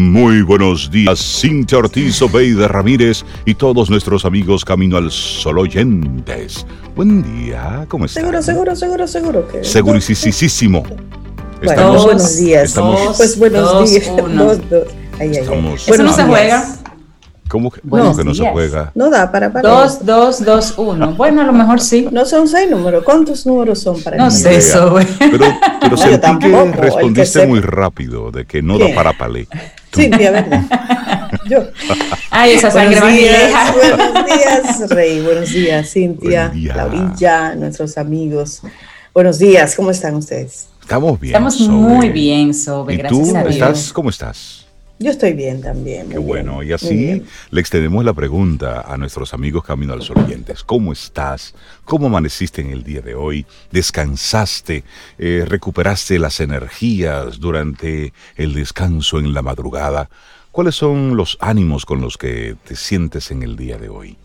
Muy buenos días, Cintia Ortiz, Obeida Ramírez y todos nuestros amigos Camino al Sol oyentes. Buen día, ¿cómo están? Seguro, seguro, seguro, seguro que. Segurísimo. Bueno, buenos días. Estamos, pues buenos dos, días. uno. Dos, dos. Ay, ay, ay. Estamos- Eso no se días. juega. ¿Cómo que, Buenos cómo que no se juega? No da para para. Dos, dos, dos, uno. Bueno, a lo mejor sí. No son seis números. ¿Cuántos números son para No sé eso, güey. Pero, pero No, yo sentí tampoco, que respondiste muy rápido de que no ¿Qué? da para palé. Cintia, ¿verdad? Yo. Ay, esa sangre buenos días, buenos días, Rey. Buenos días, Cintia. Buen día. Laurilla, nuestros amigos. Buenos días, ¿cómo están ustedes? Estamos bien. Estamos Sobe. muy bien, Sobe, ¿Y gracias tú a Dios. estás? ¿Cómo estás? Yo estoy bien también. Qué bueno. bien, Y así le extendemos la pregunta a nuestros amigos Camino al Sol oyentes. ¿Cómo estás? ¿Cómo amaneciste en el día de hoy? ¿Descansaste? Eh, ¿Recuperaste las energías durante el descanso en la madrugada? ¿Cuáles son los ánimos con los que te sientes en el día de hoy?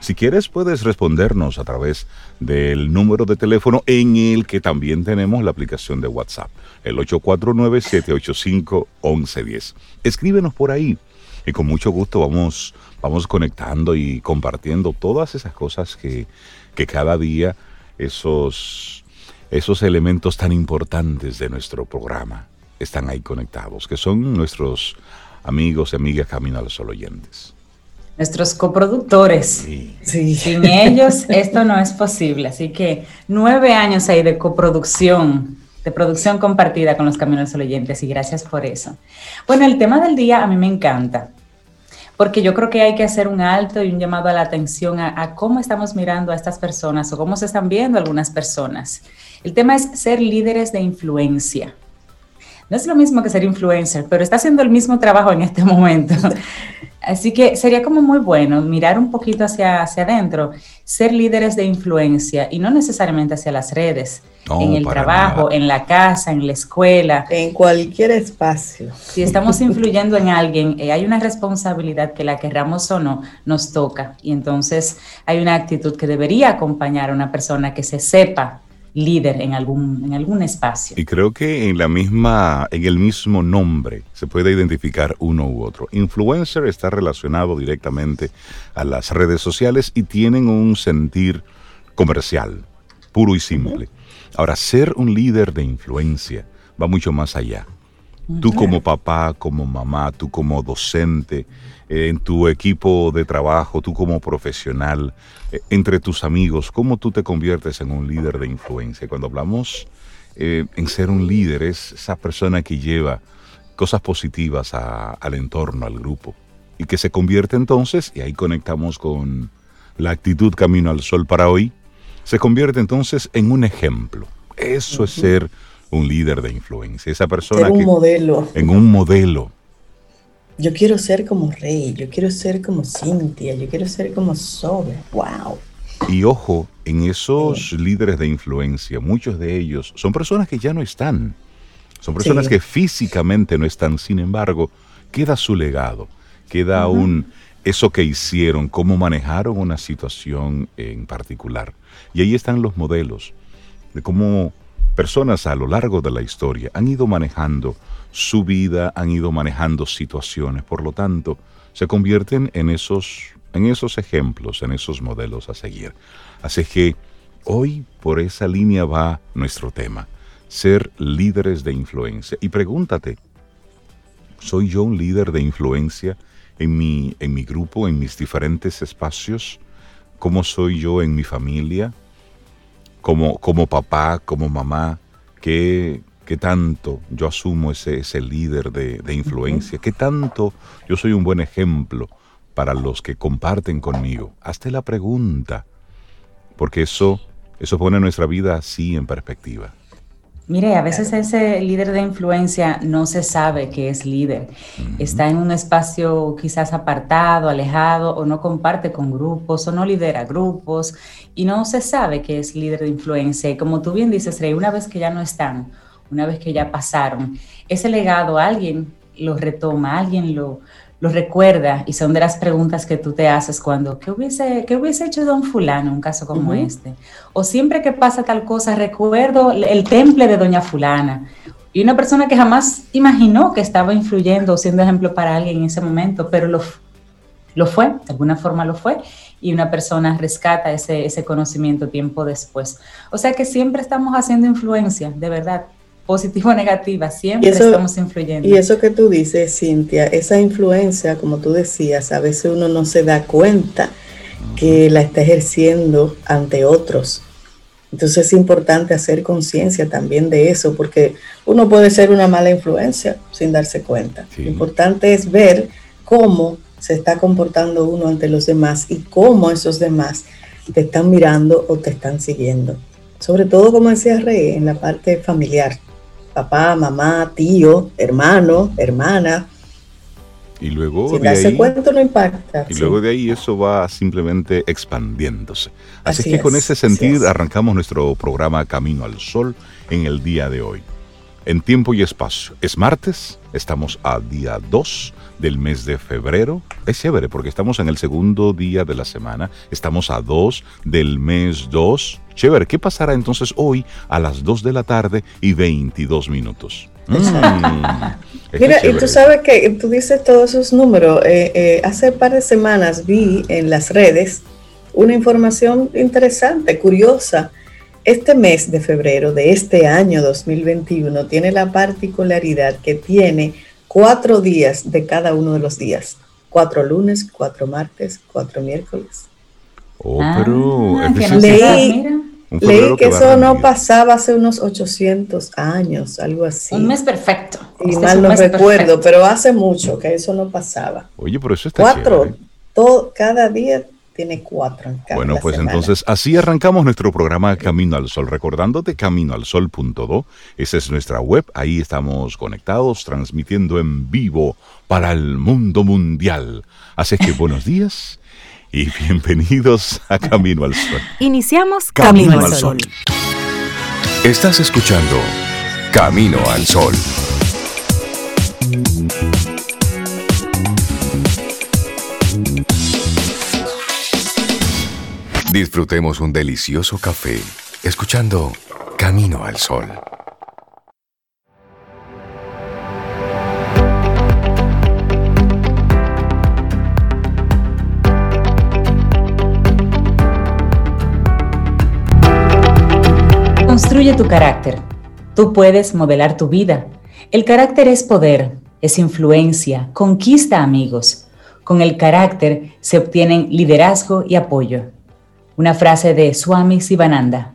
Si quieres, puedes respondernos a través del número de teléfono en el que también tenemos la aplicación de WhatsApp, el 849-785-1110. Escríbenos por ahí y con mucho gusto vamos, vamos conectando y compartiendo todas esas cosas que, que cada día esos, esos elementos tan importantes de nuestro programa están ahí conectados, que son nuestros amigos y amigas Camino al Sol oyentes. Nuestros coproductores. Sí. Sí. Sin ellos esto no es posible. Así que nueve años ahí de coproducción, de producción compartida con los Caminos Sol oyentes y gracias por eso. Bueno, el tema del día a mí me encanta, porque yo creo que hay que hacer un alto y un llamado a la atención a, a cómo estamos mirando a estas personas o cómo se están viendo algunas personas. El tema es ser líderes de influencia. No es lo mismo que ser influencer, pero está haciendo el mismo trabajo en este momento. Así que sería como muy bueno mirar un poquito hacia, hacia adentro, ser líderes de influencia y no necesariamente hacia las redes, No, en el trabajo, nada. en la casa, en la escuela. En cualquier espacio. Si estamos influyendo en alguien, eh, hay una responsabilidad que la querramos o no, nos toca. Y entonces hay una actitud que debería acompañar a una persona que se sepa líder en algún, en algún espacio. Y creo que en la misma, en el mismo nombre se puede identificar uno u otro. Influencer está relacionado directamente a las redes sociales y tienen un sentir comercial, puro y simple. Ahora, ser un líder de influencia va mucho más allá. Tú como papá, como mamá, tú como docente, en tu equipo de trabajo, tú como profesional, eh, entre tus amigos, ¿cómo tú te conviertes en un líder de influencia? Cuando hablamos eh, en ser un líder, es esa persona que lleva cosas positivas a- al entorno, al grupo, y que se convierte entonces, y ahí conectamos con la actitud Camino al Sol para hoy, se convierte entonces en un ejemplo. Eso es ser un líder de influencia, esa persona Ser un que modelo. en un modelo. Yo quiero ser como Rey, yo quiero ser como Cintia, yo quiero ser como Sobe. ¡Wow! Y ojo, en esos líderes de influencia, muchos de ellos son personas que ya no están. Son personas Sí. que físicamente no están, sin embargo, queda su legado, queda aún eso que hicieron, cómo manejaron una situación en particular. Y ahí están los modelos de cómo personas a lo largo de la historia han ido manejando su vida, han ido manejando situaciones, por lo tanto, se convierten en esos, en esos ejemplos, en esos modelos a seguir. Así que hoy por esa línea va nuestro tema, ser líderes de influencia. Y pregúntate, ¿soy yo un líder de influencia en mi, en mi grupo, en mis diferentes espacios? ¿Cómo soy yo en mi familia? como, como papá, como mamá, qué, qué tanto yo asumo ese, ese líder de, de influencia, qué tanto yo soy un buen ejemplo para los que comparten conmigo. Hazte la pregunta, porque eso, eso pone nuestra vida así en perspectiva. Mire, a veces ese líder de influencia no se sabe que es líder. Está en un espacio quizás apartado, alejado, o no comparte con grupos, o no lidera grupos, y no se sabe que es líder de influencia. Y como tú bien dices, Rey, una vez que ya no están, una vez que ya pasaron, ese legado alguien lo retoma, alguien lo, lo recuerda, y son de las preguntas que tú te haces cuando, ¿qué hubiese, qué hubiese hecho don fulano en un caso como Ujú. este? O siempre que pasa tal cosa, recuerdo el temple de doña fulana. Y una persona que jamás imaginó que estaba influyendo o siendo ejemplo para alguien en ese momento, pero lo, lo fue, de alguna forma lo fue, y una persona rescata ese, ese conocimiento tiempo después. O sea que siempre estamos haciendo influencia, de verdad, positiva o negativa, siempre estamos influyendo. Y eso que tú dices, Cintia, esa influencia, como tú decías, a veces uno no se da cuenta que la está ejerciendo ante otros. Entonces es importante hacer conciencia también de eso, porque uno puede ser una mala influencia sin darse cuenta. Lo importante es ver cómo se está comportando uno ante los demás y cómo esos demás te están mirando o te están siguiendo. Sobre todo, como decía Rey, en la parte familiar. Papá, mamá, tío, hermano, hermana, y luego Sin de ahí, cuenta no impacta. Y luego de ahí eso va simplemente expandiéndose. Así, que con ese sentido arrancamos nuestro programa Camino al Sol en el día de hoy. En tiempo y espacio. Es martes, estamos a día 2 del mes de febrero. Es chévere porque estamos en el segundo día de la semana. Estamos a 2 del mes 2. Chévere, ¿qué pasará entonces hoy a las 2 de la tarde y 22 minutos? Mm, Mira, y tú sabes que tú dices todos esos números. Eh, eh, hace un par de semanas vi en las redes una información interesante, curiosa. Este mes de febrero de este año 2021 tiene la particularidad que tiene cuatro días de cada uno de los días. Cuatro lunes, cuatro martes, cuatro miércoles. Oh, pero ah, Leí que, eso no pasaba hace unos 800 años, algo así. Un mes perfecto. Y este mal no recuerdo, pero hace mucho que eso no pasaba. Oye, pero eso está Cuatro, todo, cada día tiene cuatro. En cada bueno, pues entonces así arrancamos nuestro programa Camino al Sol, recordándote caminoalsol.do. Esa es nuestra web, ahí estamos conectados, transmitiendo en vivo para el mundo mundial. Así que buenos días y bienvenidos a Camino al Sol. Iniciamos Camino, al Sol. Estás escuchando Camino al Sol. Disfrutemos un delicioso café escuchando Camino al Sol. Construye tu carácter. Tú puedes modelar tu vida. El carácter es poder, es influencia, conquista amigos. Con el carácter se obtienen liderazgo y apoyo. Una frase de Swami Sivananda.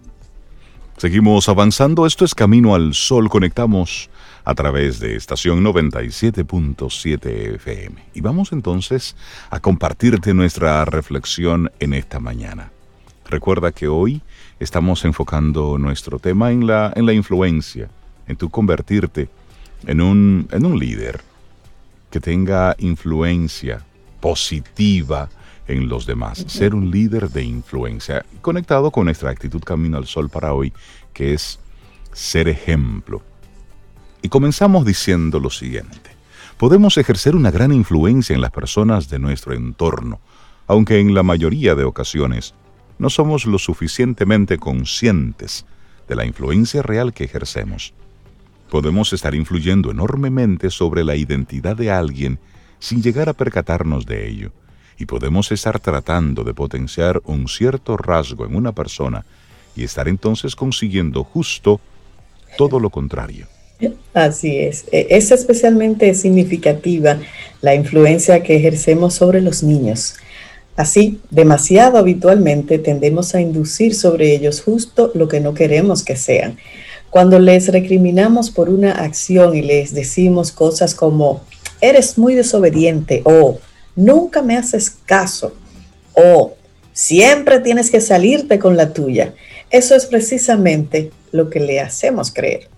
Seguimos avanzando, esto es Camino al Sol, conectamos a través de estación 97.7 FM. Y vamos entonces a compartirte nuestra reflexión en esta mañana. Recuerda que hoy estamos enfocando nuestro tema en la, en la influencia, en tu convertirte en un, en un líder que tenga influencia positiva en los demás, ser un líder de influencia, conectado con nuestra actitud Camino al Sol para hoy, que es ser ejemplo. Y comenzamos diciendo lo siguiente, podemos ejercer una gran influencia en las personas de nuestro entorno, aunque en la mayoría de ocasiones no somos lo suficientemente conscientes de la influencia real que ejercemos. Podemos estar influyendo enormemente sobre la identidad de alguien sin llegar a percatarnos de ello, y podemos estar tratando de potenciar un cierto rasgo en una persona y estar entonces consiguiendo justo todo lo contrario. Así es. E, es especialmente significativa la influencia que ejercemos sobre los niños. Así, demasiado habitualmente tendemos a inducir sobre ellos justo lo que no queremos que sean. Cuando les recriminamos por una acción y les decimos cosas como, eres muy desobediente o nunca me haces caso o siempre tienes que salirte con la tuya, eso es precisamente lo que le hacemos creer.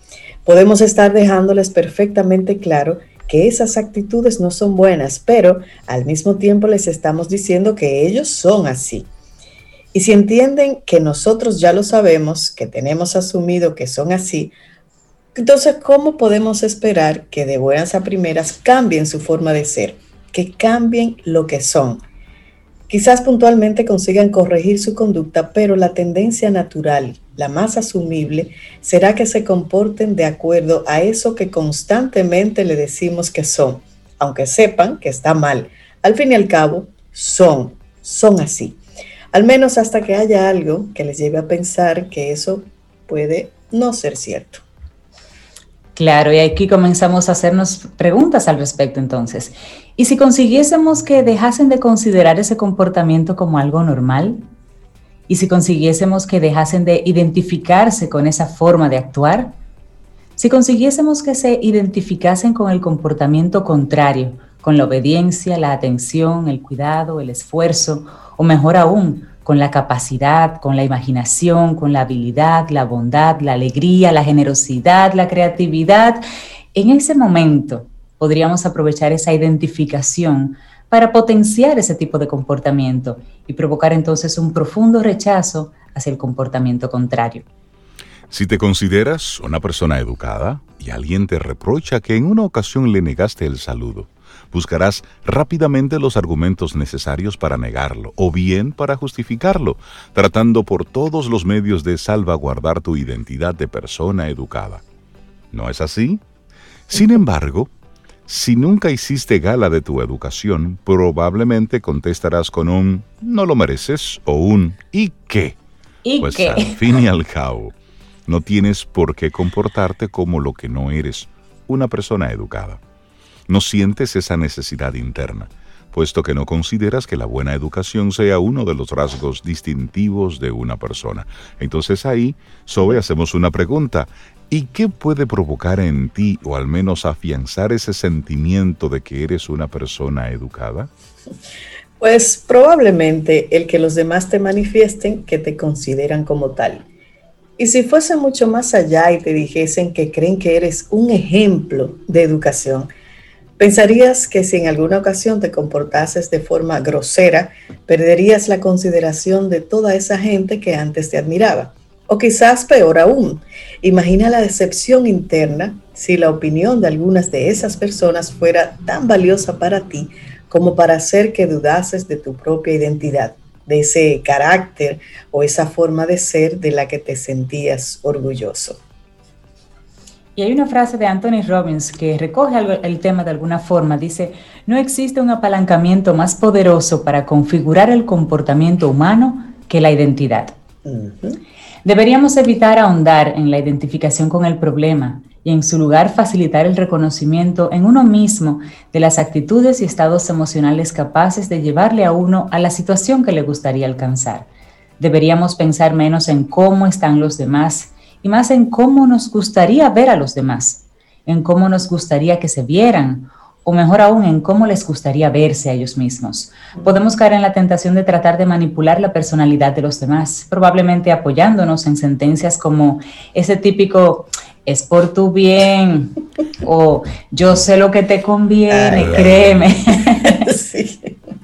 Podemos estar dejándoles perfectamente claro que esas actitudes no son buenas, pero al mismo tiempo les estamos diciendo que ellos son así. Y si entienden que nosotros ya lo sabemos, que tenemos asumido que son así, entonces, ¿cómo podemos esperar que de buenas a primeras cambien su forma de ser? Que cambien lo que son. Quizás puntualmente consigan corregir su conducta, pero la tendencia natural, la más asumible, será que se comporten de acuerdo a eso que constantemente le decimos que son, aunque sepan que está mal. Al fin y al cabo, son, son así. Al menos hasta que haya algo que les lleve a pensar que eso puede no ser cierto. Claro, y aquí comenzamos a hacernos preguntas al respecto entonces. ¿Y si consiguiésemos que dejasen de considerar ese comportamiento como algo normal? ¿Y si consiguiésemos que dejasen de identificarse con esa forma de actuar? Si consiguiésemos que se identificasen con el comportamiento contrario, con la obediencia, la atención, el cuidado, el esfuerzo, o mejor aún, con la capacidad, con la imaginación, con la habilidad, la bondad, la alegría, la generosidad, la creatividad. En ese momento podríamos aprovechar esa identificación para potenciar ese tipo de comportamiento y provocar entonces un profundo rechazo hacia el comportamiento contrario. Si te consideras una persona educada y alguien te reprocha que en una ocasión le negaste el saludo, buscarás rápidamente los argumentos necesarios para negarlo o bien para justificarlo, tratando por todos los medios de salvaguardar tu identidad de persona educada. ¿No es así? Sin embargo, si nunca hiciste gala de tu educación, probablemente contestarás con un no lo mereces o un ¿y qué? ¿Y pues qué? al fin y al cabo, no tienes por qué comportarte como lo que no eres, una persona educada no sientes esa necesidad interna, puesto que no consideras que la buena educación sea uno de los rasgos distintivos de una persona. Entonces ahí, Sobe, hacemos una pregunta. ¿Y qué puede provocar en ti, o al menos afianzar ese sentimiento de que eres una persona educada? Pues probablemente el que los demás te manifiesten que te consideran como tal. Y si fuese mucho más allá y te dijesen que creen que eres un ejemplo de educación, Pensarías que si en alguna ocasión te comportases de forma grosera, perderías la consideración de toda esa gente que antes te admiraba. O quizás peor aún, imagina la decepción interna si la opinión de algunas de esas personas fuera tan valiosa para ti como para hacer que dudases de tu propia identidad, de ese carácter o esa forma de ser de la que te sentías orgulloso. Y hay una frase de Anthony Robbins que recoge el tema de alguna forma. Dice, no existe un apalancamiento más poderoso para configurar el comportamiento humano que la identidad. Deberíamos evitar ahondar en la identificación con el problema y en su lugar facilitar el reconocimiento en uno mismo de las actitudes y estados emocionales capaces de llevarle a uno a la situación que le gustaría alcanzar. Deberíamos pensar menos en cómo están los demás y más en cómo nos gustaría ver a los demás, en cómo nos gustaría que se vieran o mejor aún en cómo les gustaría verse a ellos mismos. Podemos caer en la tentación de tratar de manipular la personalidad de los demás, probablemente apoyándonos en sentencias como ese típico es por tu bien o yo sé lo que te conviene, créeme.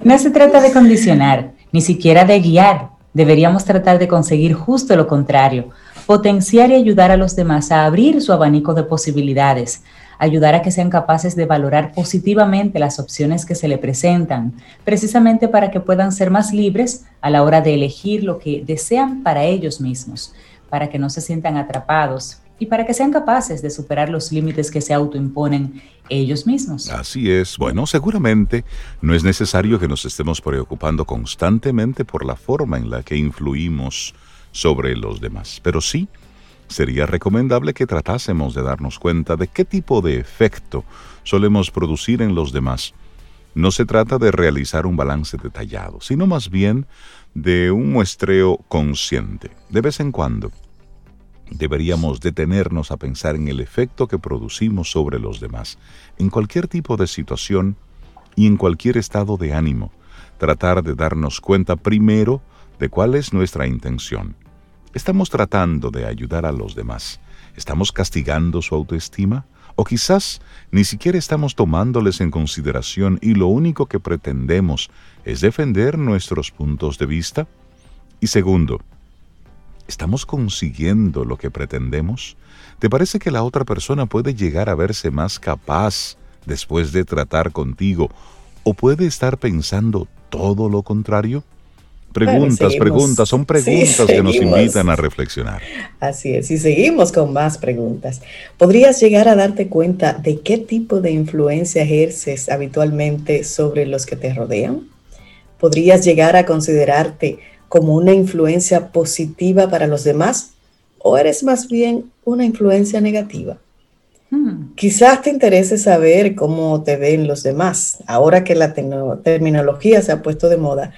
No se trata de condicionar, ni siquiera de guiar. Deberíamos tratar de conseguir justo lo contrario, potenciar y ayudar a los demás a abrir su abanico de posibilidades, ayudar a que sean capaces de valorar positivamente las opciones que se le presentan, precisamente para que puedan ser más libres a la hora de elegir lo que desean para ellos mismos, para que no se sientan atrapados y para que sean capaces de superar los límites que se autoimponen ellos mismos. Así es. Bueno, seguramente no es necesario que nos estemos preocupando constantemente por la forma en la que influimos sobre los demás. Pero sí, sería recomendable que tratásemos de darnos cuenta de qué tipo de efecto solemos producir en los demás. No se trata de realizar un balance detallado, sino más bien de un muestreo consciente. De vez en cuando, deberíamos detenernos a pensar en el efecto que producimos sobre los demás, en cualquier tipo de situación y en cualquier estado de ánimo. Tratar de darnos cuenta primero de cuál es nuestra intención ¿Estamos tratando de ayudar a los demás? ¿Estamos castigando su autoestima? ¿O quizás ni siquiera estamos tomándoles en consideración y lo único que pretendemos es defender nuestros puntos de vista? Y segundo, ¿estamos consiguiendo lo que pretendemos? ¿Te parece que la otra persona puede llegar a verse más capaz después de tratar contigo? ¿O puede estar pensando todo lo contrario? Preguntas, preguntas, son preguntas que nos invitan a reflexionar. Así es, y seguimos con más preguntas. ¿Podrías llegar a darte cuenta de qué tipo de influencia ejerces habitualmente sobre los que te rodean? ¿Podrías llegar a considerarte como una influencia positiva para los demás o eres más bien una influencia negativa? Hmm. Quizás te interese saber cómo te ven los demás, ahora que la terminología se ha puesto de moda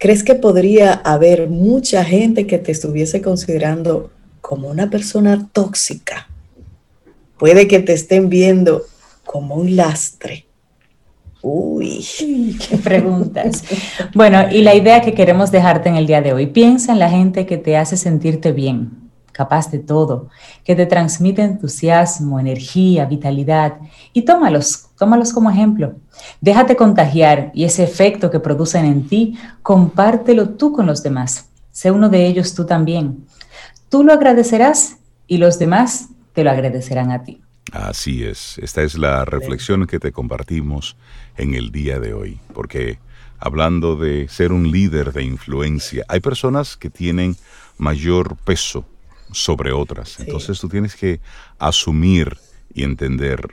¿Crees que podría haber mucha gente que te estuviese considerando como una persona tóxica? Puede que te estén viendo como un lastre. Uy, qué preguntas. bueno, y la idea que queremos dejarte en el día de hoy, piensa en la gente que te hace sentirte bien, capaz de todo, que te transmite entusiasmo, energía, vitalidad, y tómalos, tómalos como ejemplo. Déjate contagiar y ese efecto que producen en ti, compártelo tú con los demás. Sé uno de ellos tú también. Tú lo agradecerás y los demás te lo agradecerán a ti. Así es, esta es la reflexión que te compartimos en el día de hoy, porque hablando de ser un líder de influencia, hay personas que tienen mayor peso sobre otras. Entonces tú tienes que asumir y entender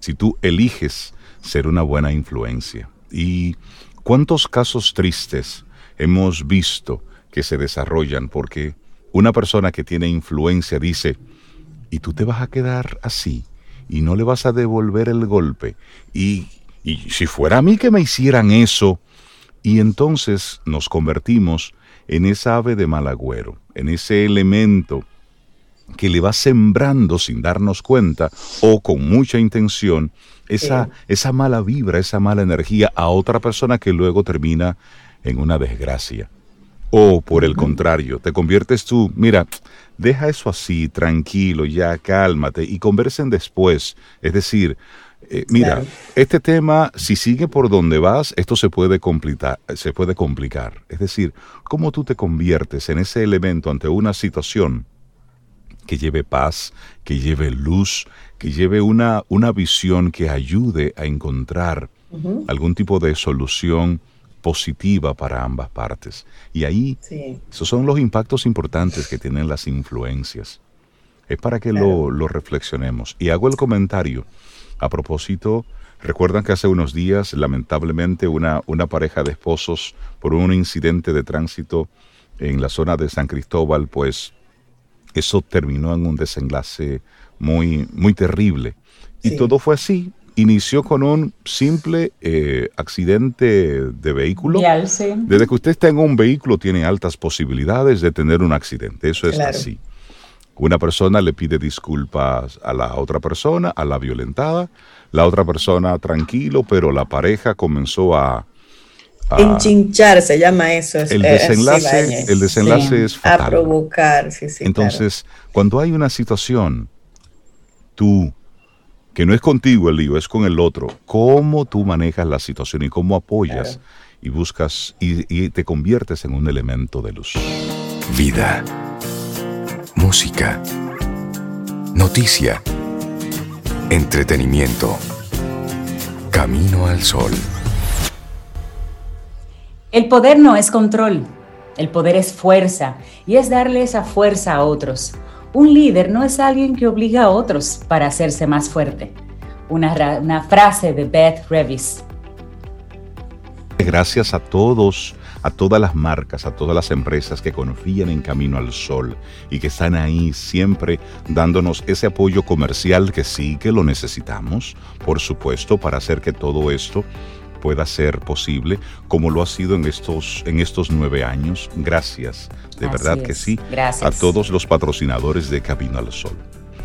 si tú eliges ser una buena influencia. ¿Y cuántos casos tristes hemos visto que se desarrollan porque una persona que tiene influencia dice, y tú te vas a quedar así y no le vas a devolver el golpe? Y, y si fuera a mí que me hicieran eso, y entonces nos convertimos en esa ave de mal agüero, en ese elemento que le va sembrando sin darnos cuenta o con mucha intención esa, esa mala vibra, esa mala energía a otra persona que luego termina en una desgracia. O por el contrario, te conviertes tú, mira, deja eso así, tranquilo, ya cálmate y conversen después. Es decir, eh, mira, este tema, si sigue por donde vas, esto se puede, complicar, se puede complicar. Es decir, cómo tú te conviertes en ese elemento ante una situación que lleve paz, que lleve luz, que lleve una, una visión que ayude a encontrar algún tipo de solución positiva para ambas partes. Y ahí, esos son los impactos importantes que tienen las influencias. Es para que lo, lo, reflexionemos. Y hago el comentario a propósito, recuerdan que hace unos días, lamentablemente, una, una pareja de esposos, por un incidente de tránsito en la zona de San Cristóbal, pues eso terminó en un desenlace muy, muy terrible. Y todo fue así. Inició con un simple eh, accidente de vehículo. Desde que usted está en un vehículo tiene altas posibilidades de tener un accidente. Eso es así. Una persona le pide disculpas a la otra persona, a la violentada. La otra persona tranquilo, pero la pareja comenzó a, Enchinchar se llama eso. El desenlace, el desenlace es fatal. A provocar, sí, sí. Entonces, cuando hay una situación, tú, que no es contigo el lío, es con el otro, cómo tú manejas la situación y cómo apoyas y buscas y te conviertes en un elemento de luz. Vida. Música. Noticia. Entretenimiento. Camino al sol. El poder no es control, el poder es fuerza y es darle esa fuerza a otros. Un líder no es alguien que obliga a otros para hacerse más fuerte. Una, una frase de Beth Revis. Gracias a todos, a todas las marcas, a todas las empresas que confían en Camino al Sol y que están ahí siempre dándonos ese apoyo comercial que sí que lo necesitamos, por supuesto, para hacer que todo esto pueda ser posible, como lo ha sido en estos, en estos nueve años. Gracias, de verdad que sí, a todos los patrocinadores de Camino al Sol.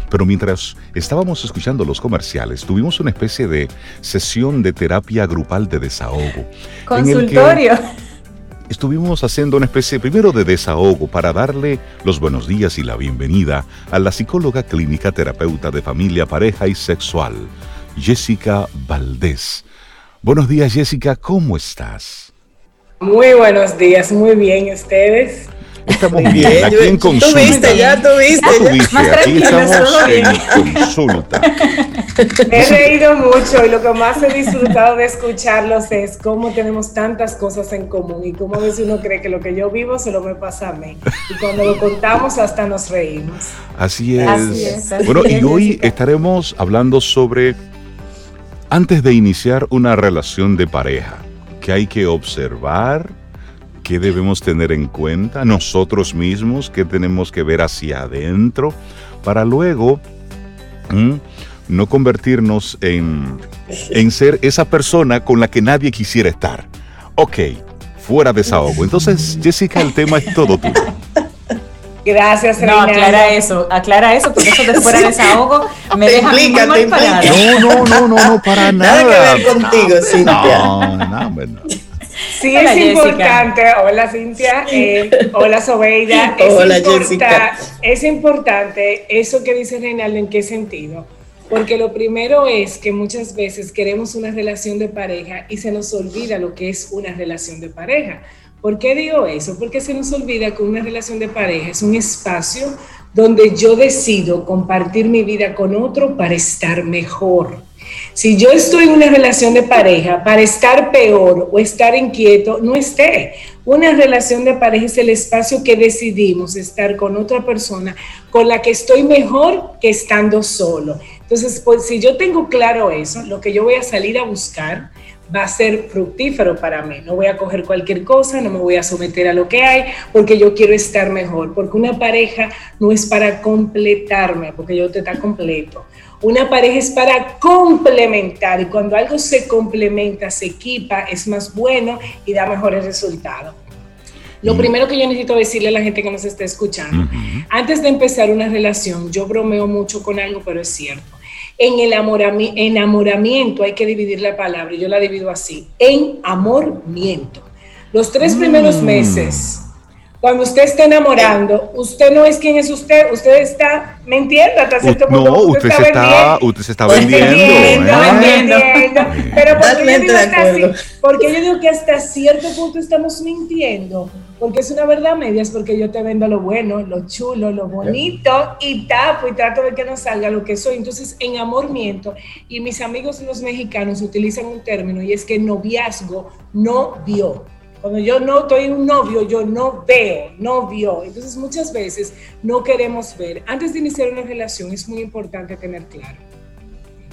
Pero mientras estábamos escuchando los comerciales, tuvimos una especie de sesión de terapia grupal de desahogo. Consultorio. estuvimos haciendo una especie primero de desahogo para darle los buenos días y la bienvenida a la psicóloga clínica terapeuta de familia, pareja y sexual, Jessica Valdés Buenos días, Jessica, ¿cómo estás? Muy buenos días, muy bien, ¿ustedes? Estamos bien, aquí en consulta. Tuviste, ya tuviste. Ya tuviste, aquí estamos en consulta. He reído mucho y lo que más he disfrutado de escucharlos es cómo tenemos tantas cosas en común y cómo a veces uno cree que lo que yo vivo se lo me pasa a mí. Y cuando lo contamos hasta nos reímos. Así es. bueno, y hoy estaremos hablando sobre antes de iniciar una relación de pareja, que hay que observar, qué debemos tener en cuenta nosotros mismos, qué tenemos que ver hacia adentro, para luego no convertirnos en, en ser esa persona con la que nadie quisiera estar. Ok, fuera desahogo. Entonces, Jessica, el tema es todo tuyo. Gracias, No, aclara eso, aclara eso, porque eso de fuera desahogo me deja muy mal parada. No, no, no, no, no, para nada. Nada que ver contigo, Cintia. No, no, no. Sí, es importante. Hola, Cintia. Eh, hola, Sobeida. Es hola, Jessica. Es importante eso que dice Reinaldo, ¿en qué sentido? Porque lo primero es que muchas veces queremos una relación de pareja y se nos olvida lo que es una relación de pareja. ¿Por qué digo eso? Porque se nos olvida que una relación de pareja es un espacio donde yo decido compartir mi vida con otro para estar mejor. Si yo estoy en una relación de pareja para estar peor o estar inquieto, no esté. Una relación de pareja es el espacio que decidimos estar con otra persona con la que estoy mejor que estando solo. Entonces, pues si yo tengo claro eso, lo que yo voy a salir a buscar va a ser fructífero para mí. No voy a coger cualquier cosa, no me voy a someter a lo que hay, porque yo quiero estar mejor. Porque una pareja no es para completarme, porque yo te está completo. Una pareja es para complementar y cuando algo se complementa, se equipa, es más bueno y da mejores resultados. Lo primero que yo necesito decirle a la gente que nos está escuchando, antes de empezar una relación, yo bromeo mucho con algo, pero es cierto en el enamoramiento hay que dividir la palabra, y yo la divido así, en amormiento. Los tres primeros mm. meses, cuando usted está enamorando, usted no es quien es usted, usted está mintiendo hasta cierto punto. No, usted, se está, usted se está vendiendo. vendiendo, vendiendo. Pero porque yo, digo hasta, porque yo digo que hasta cierto punto estamos mintiendo porque es una verdad media, es porque yo te vendo lo bueno, lo chulo, lo bonito y tapo y trato de que no salga lo que soy. Entonces, en amor miento. Y mis amigos los mexicanos utilizan un término y es que noviazgo no vio. Cuando yo no estoy un novio, yo no veo, no vio. Entonces, muchas veces no queremos ver. Antes de iniciar una relación, es muy importante tener claro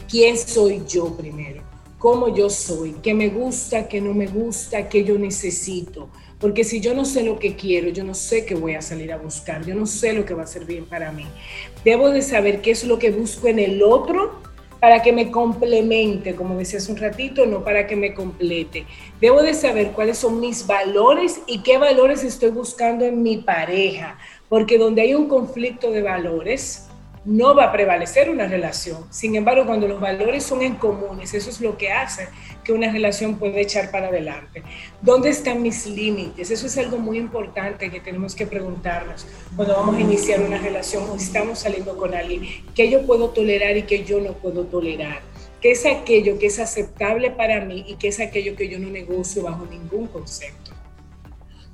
quién soy yo primero, cómo yo soy, qué me gusta, qué no me gusta, qué yo necesito porque si yo no sé lo que quiero, yo no sé qué voy a salir a buscar, yo no sé lo que va a ser bien para mí. Debo de saber qué es lo que busco en el otro para que me complemente, como decía hace un ratito, no para que me complete. Debo de saber cuáles son mis valores y qué valores estoy buscando en mi pareja, porque donde hay un conflicto de valores, no va a prevalecer una relación. Sin embargo, cuando los valores son en comunes, eso es lo que hace que una relación pueda echar para adelante. ¿Dónde están mis límites? Eso es algo muy importante que tenemos que preguntarnos cuando vamos a iniciar una relación o estamos saliendo con alguien. ¿Qué yo puedo tolerar y qué yo no puedo tolerar? ¿Qué es aquello que es aceptable para mí y qué es aquello que yo no negocio bajo ningún concepto?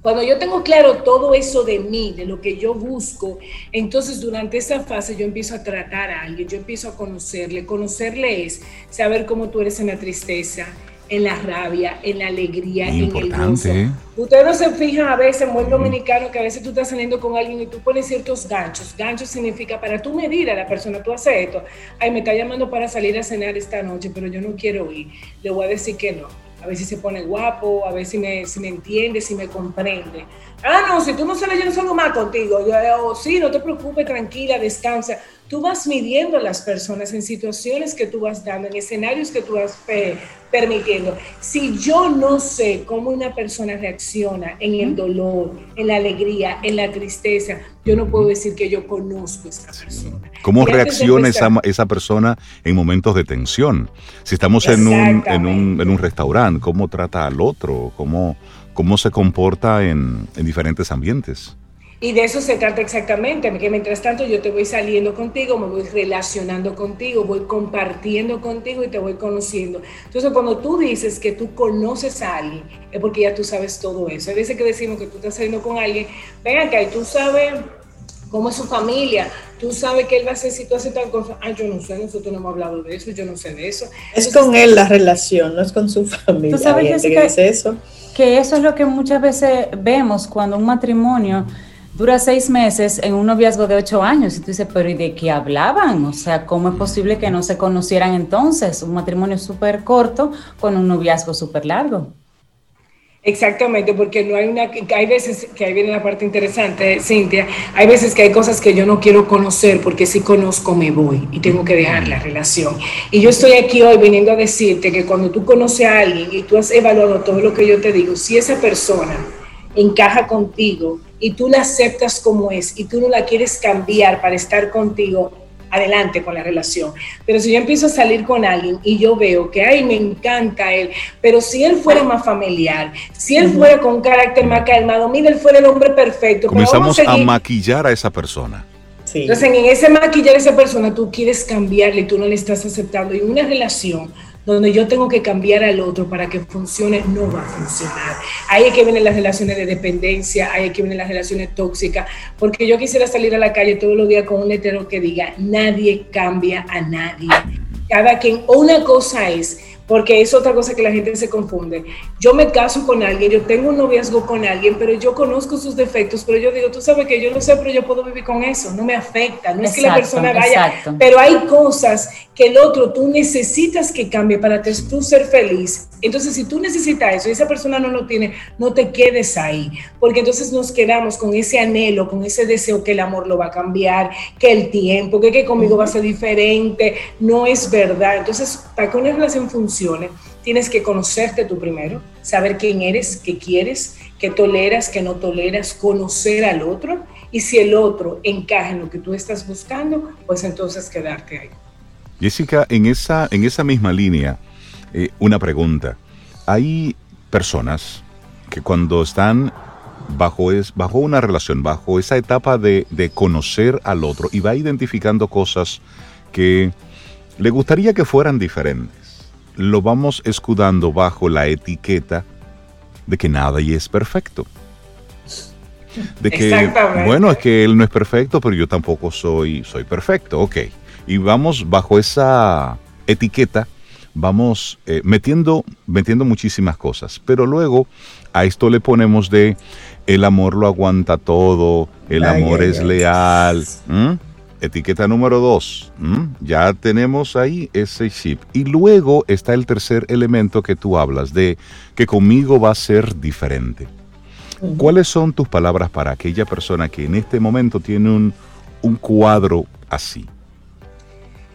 Cuando yo tengo claro todo eso de mí, de lo que yo busco, entonces durante esa fase yo empiezo a tratar a alguien, yo empiezo a conocerle. Conocerle es saber cómo tú eres en la tristeza, en la rabia, en la alegría, en el gozo. Ustedes no se fijan a veces, en buen dominicano, que a veces tú estás saliendo con alguien y tú pones ciertos ganchos. Ganchos significa para tú medir a la persona, tú haces esto. Ay, me está llamando para salir a cenar esta noche, pero yo no quiero ir. Le voy a decir que no a ver si se pone guapo, a ver si me, si me entiende, si me comprende. Ah, no, si tú no sales, yo no salgo más contigo. Yo, oh, sí, no te preocupes, tranquila, descansa. Tú vas midiendo a las personas en situaciones que tú vas dando, en escenarios que tú vas permitiendo. Si yo no sé cómo una persona reacciona en el dolor, en la alegría, en la tristeza, yo no puedo decir que yo conozco a esa persona. ¿Cómo reacciona esa, esa, persona en momentos de tensión? Si estamos en un, en un, en un restaurante, ¿cómo trata al otro? ¿Cómo, cómo se comporta en, en diferentes ambientes? Y de eso se trata exactamente, que mientras tanto yo te voy saliendo contigo, me voy relacionando contigo, voy compartiendo contigo y te voy conociendo. Entonces, cuando tú dices que tú conoces a alguien, es porque ya tú sabes todo eso. Hay veces que decimos que tú estás saliendo con alguien, venga acá y tú sabes cómo es su familia, tú sabes que él va a hacer si tú haces tal cosa. Ah, yo no sé, nosotros no hemos hablado de eso, yo no sé de eso. Es con él la relación, no es con su familia. ¿Tú sabes que, que, eso? que eso es lo que muchas veces vemos cuando un matrimonio dura seis meses en un noviazgo de ocho años. Y tú dices, pero ¿y de qué hablaban? O sea, ¿cómo es posible que no se conocieran entonces? Un matrimonio súper corto con un noviazgo súper largo. Exactamente, porque no hay una, hay veces que ahí viene la parte interesante, Cintia, hay veces que hay cosas que yo no quiero conocer porque si conozco me voy y tengo que dejar la relación. Y yo estoy aquí hoy viniendo a decirte que cuando tú conoces a alguien y tú has evaluado todo lo que yo te digo, si esa persona encaja contigo y tú la aceptas como es y tú no la quieres cambiar para estar contigo, adelante con la relación. Pero si yo empiezo a salir con alguien y yo veo que, ay, me encanta él, pero si él fuera más familiar, si él fuera con un carácter más calmado, mira, él fuera el hombre perfecto. Comenzamos a, maquillar a esa persona. Entonces, en ese maquillar a esa persona, tú quieres cambiarle tú no le estás aceptando. Y una relación donde yo tengo que cambiar al otro para que funcione, no va a funcionar. Ahí es que vienen las relaciones de dependencia, ahí es que vienen las relaciones tóxicas, porque yo quisiera salir a la calle todos los días con un letrero que diga, nadie cambia a nadie. Cada quien, una cosa es porque es otra cosa que la gente se confunde. Yo me caso con alguien, yo tengo un noviazgo con alguien, pero yo conozco sus defectos, pero yo digo, tú sabes que yo lo sé, pero yo puedo vivir con eso, no me afecta, no es que la persona vaya, pero hay cosas que el otro tú necesitas que cambie para tú ser feliz. Entonces, si tú necesitas eso y esa persona no lo tiene, no te quedes ahí, porque entonces nos quedamos con ese anhelo, con ese deseo que el amor lo va a cambiar, que el tiempo, que, que conmigo va a ser diferente, no es verdad. Entonces, para que una relación funcione, tienes que conocerte tú primero, saber quién eres, qué quieres, qué toleras, qué no toleras, conocer al otro y si el otro encaja en lo que tú estás buscando, pues entonces quedarte ahí. Jessica, en esa, en esa misma línea, eh, una pregunta. Hay personas que cuando están bajo, es, bajo una relación, bajo esa etapa de, de conocer al otro y va identificando cosas que le gustaría que fueran diferentes, lo vamos escudando bajo la etiqueta de que nada y es perfecto. De que, bueno, es que él no es perfecto, pero yo tampoco soy, soy perfecto, ok y vamos bajo esa etiqueta, vamos eh, metiendo, metiendo muchísimas cosas. Pero luego a esto le ponemos de el amor lo aguanta todo, el amor es leal. Etiqueta número dos. Ya tenemos ahí ese chip. Y luego está el tercer elemento que tú hablas de que conmigo va a ser diferente. ¿Cuáles son tus palabras para aquella persona que en este momento tiene un, un cuadro así?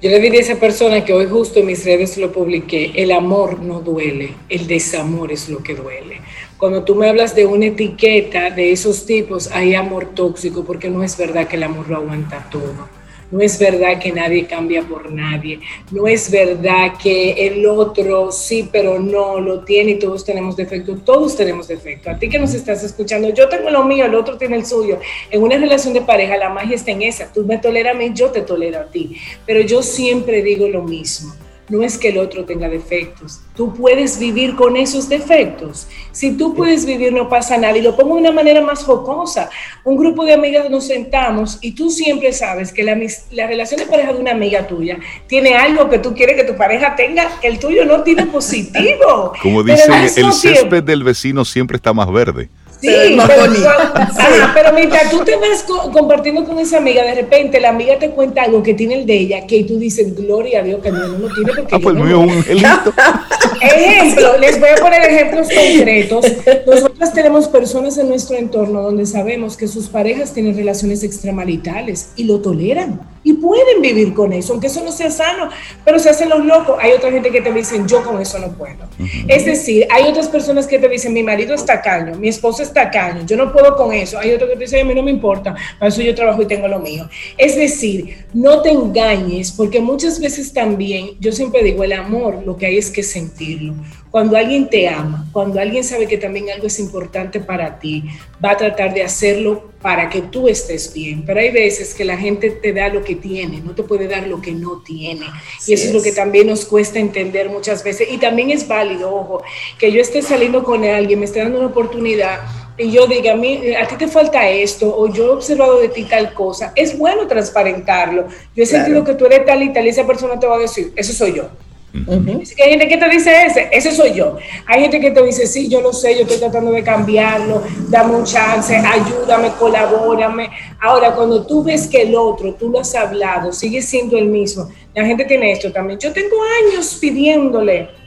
Yo le diría a esa persona que hoy justo en mis redes lo publiqué, el amor no duele, el desamor es lo que duele. Cuando tú me hablas de una etiqueta de esos tipos, hay amor tóxico, porque no es verdad que el amor lo aguanta todo. No es verdad que nadie cambia por nadie. No es verdad que el otro sí, pero no lo tiene y todos tenemos defecto. Todos tenemos defecto. A ti que nos estás escuchando, yo tengo lo mío, el otro tiene el suyo. En una relación de pareja, la magia está en esa. Tú me toleras a mí, yo te tolero a ti. Pero yo siempre digo lo mismo no es que el otro tenga defectos. Tú puedes vivir con esos defectos. Si tú puedes vivir, no pasa nada. Y lo pongo de una manera más jocosa. Un grupo de amigas nos sentamos y tú siempre sabes que la, la relación de pareja de una amiga tuya tiene algo que tú quieres que tu pareja tenga, el tuyo no tiene positivo. Como dicen, el césped del vecino siempre está más verde. Sí, pero, mientras tú te vas compartiendo con esa amiga, de repente la amiga te cuenta algo que tiene el de ella, que tú dices, gloria a Dios, que no lo tiene porque. Ah, pues mío un Ejemplo, les voy a poner ejemplos concretos. Nosotros tenemos personas en nuestro entorno donde sabemos que sus parejas tienen relaciones extramaritales y lo toleran y pueden vivir con eso, aunque eso no sea sano, pero se hacen los locos. Hay otra gente que te dicen, yo con eso no puedo. Es decir, hay otras personas que te dicen, mi marido está caño, mi esposa está caño, yo no puedo con eso. Hay otro que te dice, a mí no me importa, para eso yo trabajo y tengo lo mío. Es decir, no te engañes, porque muchas veces también, yo siempre digo, el amor lo que hay es que sentirlo. Cuando alguien te ama, cuando alguien sabe que también algo es importante para ti, va a tratar de hacerlo para que tú estés bien. Pero hay veces que la gente te da lo que tiene, no te puede dar lo que no tiene. y eso es. lo que también nos cuesta entender muchas veces. Y también es válido, ojo, que yo esté saliendo con alguien, me esté dando una oportunidad y yo diga, a, mí, a ti te falta esto, o yo he observado de ti tal cosa, es bueno transparentarlo. Yo he sentido que tú eres tal y tal, y esa persona te va a decir, eso soy yo. Hay gente que te dice ese, ese soy yo. Hay gente que te dice, sí, yo lo sé, yo estoy tratando de cambiarlo, dame un chance, ayúdame, colabórame. Ahora, cuando tú ves que el otro, tú lo has hablado, sigue siendo el mismo, la gente tiene esto también. Yo tengo años pidiéndole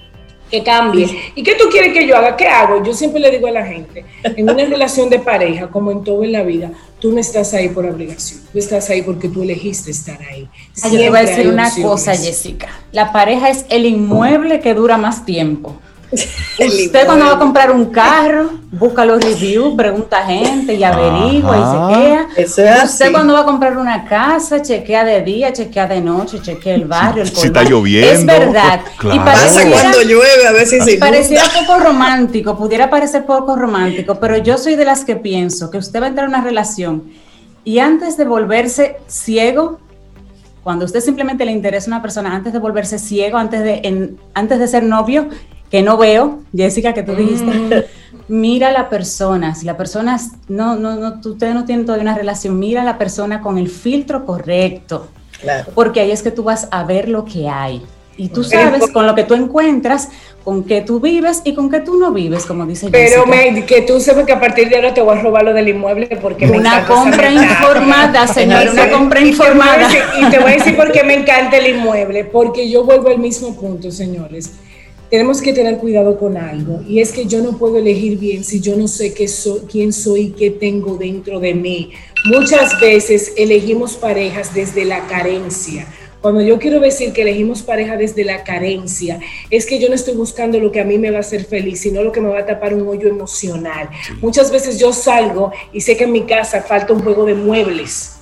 que cambie. ¿Y qué tú quieres que yo haga? ¿Qué hago? Yo siempre le digo a la gente, en una relación de pareja, como en todo en la vida, tú no estás ahí por obligación, tú estás ahí porque tú elegiste estar ahí. yo te voy a decir una cosa, Jessica. La pareja es el inmueble que dura más tiempo. Usted cuando va a comprar un carro, busca los reviews, pregunta a gente y averigua y se queda. Usted cuando va a comprar una casa, chequea de día, chequea de noche, chequea el barrio, el Si está lloviendo. Es verdad. Y pareciera, cuando llueve, a veces se Pareciera poco romántico, pudiera parecer poco romántico, pero yo soy de las que pienso que usted va a entrar en una relación y antes de volverse ciego, cuando usted simplemente le interesa a una persona, antes de volverse ciego, antes de, en, antes de ser novio, que no veo, Jessica, que tú dijiste, mm. mira a la persona, si la persona, no, no, no, ustedes no tienen todavía una relación, mira a la persona con el filtro correcto, porque ahí es que tú vas a ver lo que hay. Y tú sabes con lo que tú encuentras, con qué tú vives y con qué tú no vives, como dice Pero me, que tú sabes que a partir de ahora te voy a robar lo del inmueble porque una compra informada, señor, una compra informada. Y te voy a decir por qué me encanta el inmueble, porque yo vuelvo al mismo punto, señores tenemos que tener cuidado con algo y es que yo no puedo elegir bien si yo no sé qué soy, quién soy y qué tengo dentro de mí. Muchas veces elegimos parejas desde la carencia. Cuando yo quiero decir que elegimos pareja desde la carencia, es que yo no estoy buscando lo que a mí me va a hacer feliz, sino lo que me va a tapar un hoyo emocional. Muchas veces yo salgo y sé que en mi casa falta un juego de muebles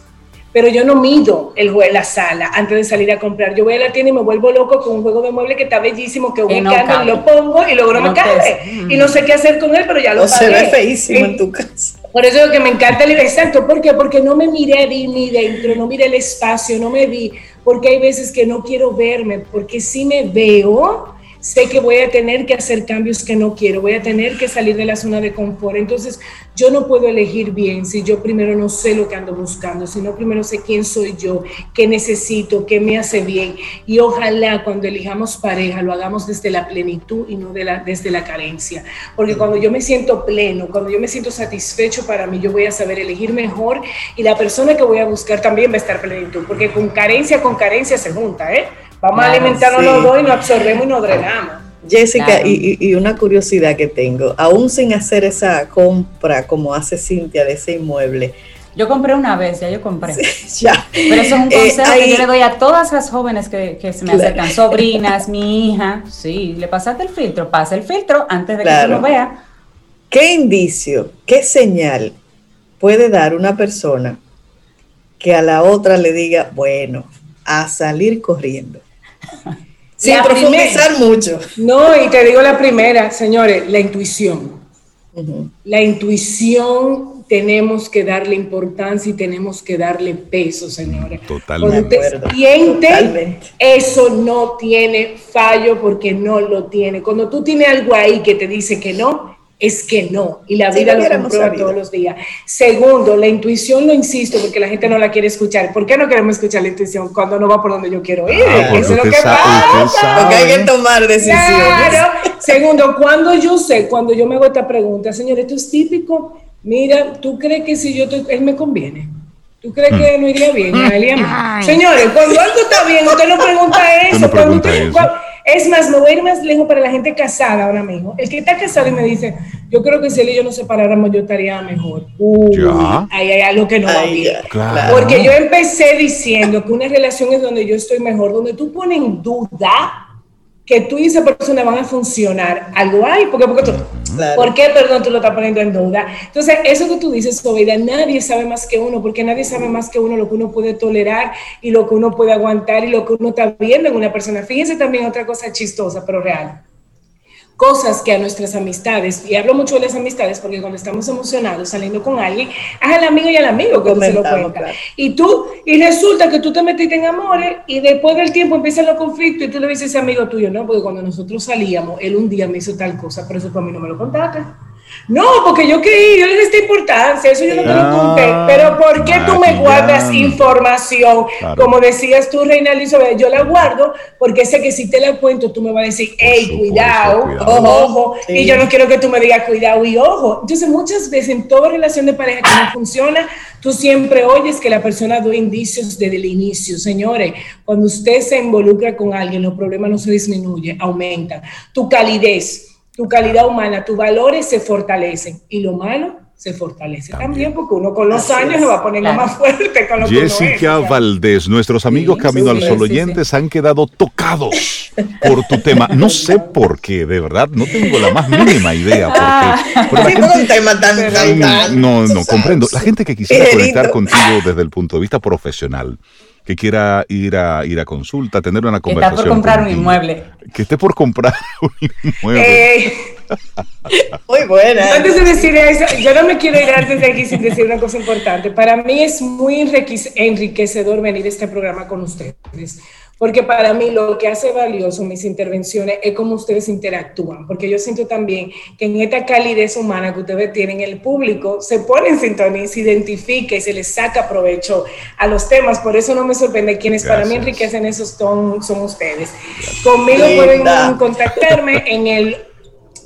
pero yo no mido el juego en la sala antes de salir a comprar. Yo voy a la tienda y me vuelvo loco con un juego de mueble que está bellísimo, que voy no y lo pongo y luego no, me cabe. Y no sé qué hacer con él, pero ya lo o se ve feísimo en tu casa. Por eso es que me encanta el exacto. ¿Por qué? Porque no me miré ni dentro, no miré el espacio, no me vi. Porque hay veces que no quiero verme, porque si me veo, sé que voy a tener que hacer cambios que no quiero, voy a tener que salir de la zona de confort. Entonces, yo no puedo elegir bien si yo primero no sé lo que ando buscando, sino primero sé quién soy yo, qué necesito, qué me hace bien. Y ojalá cuando elijamos pareja lo hagamos desde la plenitud y no desde la carencia. Porque cuando yo me siento pleno, cuando yo me siento satisfecho para mí, yo voy a saber elegir mejor y la persona que voy a buscar también va a estar plenitud. Porque con carencia, con carencia se junta, ¿eh? Vamos a alimentarnos los dos y nos absorbemos y nos drenamos. Jessica, y, una curiosidad que tengo, aún sin hacer esa compra como hace Cintia de ese inmueble. Yo compré una vez, ya yo compré. ya. Pero eso es un eh, consejo que yo le doy a todas las jóvenes que, se me acercan, sobrinas, mi hija. Sí, le pasaste el filtro, pasa el filtro antes de que tú lo vea. ¿Qué indicio, qué señal puede dar una persona que a la otra le diga, bueno, a salir corriendo? Sin profundizar mucho. No, y te digo la primera, señores, la intuición. La intuición tenemos que darle importancia y tenemos que darle peso, señores. Totalmente. Cuando usted siente, eso no tiene fallo porque no lo tiene. Cuando tú tienes algo ahí que te dice que no, es que no, y la vida lo comprueba todos los días. Segundo, la intuición, lo insisto, porque la gente no la quiere escuchar. ¿Por qué no queremos escuchar la intuición cuando no va por donde yo quiero ir? Ah, Eso es lo que pasa. Porque hay que tomar decisiones. Claro. Segundo, cuando yo sé, cuando yo me hago esta pregunta, señor, esto es típico, mira, ¿tú crees que si yo, te, él me conviene? ¿Tú crees que no iría bien? Señores, cuando algo está bien, usted no pregunta eso. No pregunta eso. Es más, me voy a ir más lejos para la gente casada ahora mismo. El que está casado y me dice, yo creo que si él y yo nos separáramos, yo estaría mejor. ¿Ya? Ahí hay algo que no va bien. Porque yo empecé diciendo que una relación es donde yo estoy mejor, donde tú pones en duda que tú y esa persona van a funcionar, algo hay, porque, porque tú, ¿por qué, perdón, tú lo estás poniendo en duda? Entonces, eso que tú dices, Sobeida, nadie sabe más que uno, porque nadie sabe más que uno lo que uno puede tolerar y lo que uno puede aguantar y lo que uno está viendo en una persona. Fíjense también otra cosa chistosa, pero real cosas que a nuestras amistades, y hablo mucho de las amistades porque cuando estamos emocionados saliendo con alguien, es al amigo y al amigo que se lo cuenta. Y tú, y resulta que tú te metiste en amores y después del tiempo empiezan los conflictos y tú le dices a ese amigo tuyo, no, porque cuando nosotros salíamos, él un día me hizo tal cosa, pero eso para mí no me lo contaste. No, porque yo creí, yo le di esta importancia, eso yo no te lo conté. Ah, pero ¿por qué tú me guardas información? Como decías tú, Reina Elizabeth, yo la guardo porque sé que si te la cuento, tú me vas a decir, hey, cuidado, ojo, ojo. Y yo no quiero que tú me digas cuidado y ojo. Entonces, muchas veces en toda relación de pareja que no funciona, tú siempre oyes que la persona da indicios desde el inicio. Señores, cuando usted se involucra con alguien, los problemas no se disminuyen, aumentan. Tu calidez tu calidad humana, tus valores se fortalecen y lo malo se fortalece también, porque uno con los años se va a poner más fuerte con lo Jessica Valdés, nuestros amigos Camino al Sol oyentes han quedado tocados por tu tema. No sé por qué, de verdad, no tengo la más mínima idea por qué. no, no, comprendo. La gente que quisiera conectar contigo desde el punto de vista profesional, que quiera ir a ir a consulta, tener una conversación. Que está por comprar un inmueble. Que esté por comprar un inmueble. Eh, muy buena. Antes de decir eso, yo no me quiero ir antes de aquí sin decir una cosa importante. Para mí es muy enriquecedor venir a este programa con ustedes porque para mí lo que hace valioso mis intervenciones es cómo ustedes interactúan, porque yo siento también que en esta calidez humana que ustedes tienen, el público se pone en sintonía, se identifica y se les saca provecho a los temas, por eso no me sorprende, quienes para mí enriquecen esos son, son ustedes. Conmigo pueden contactarme en el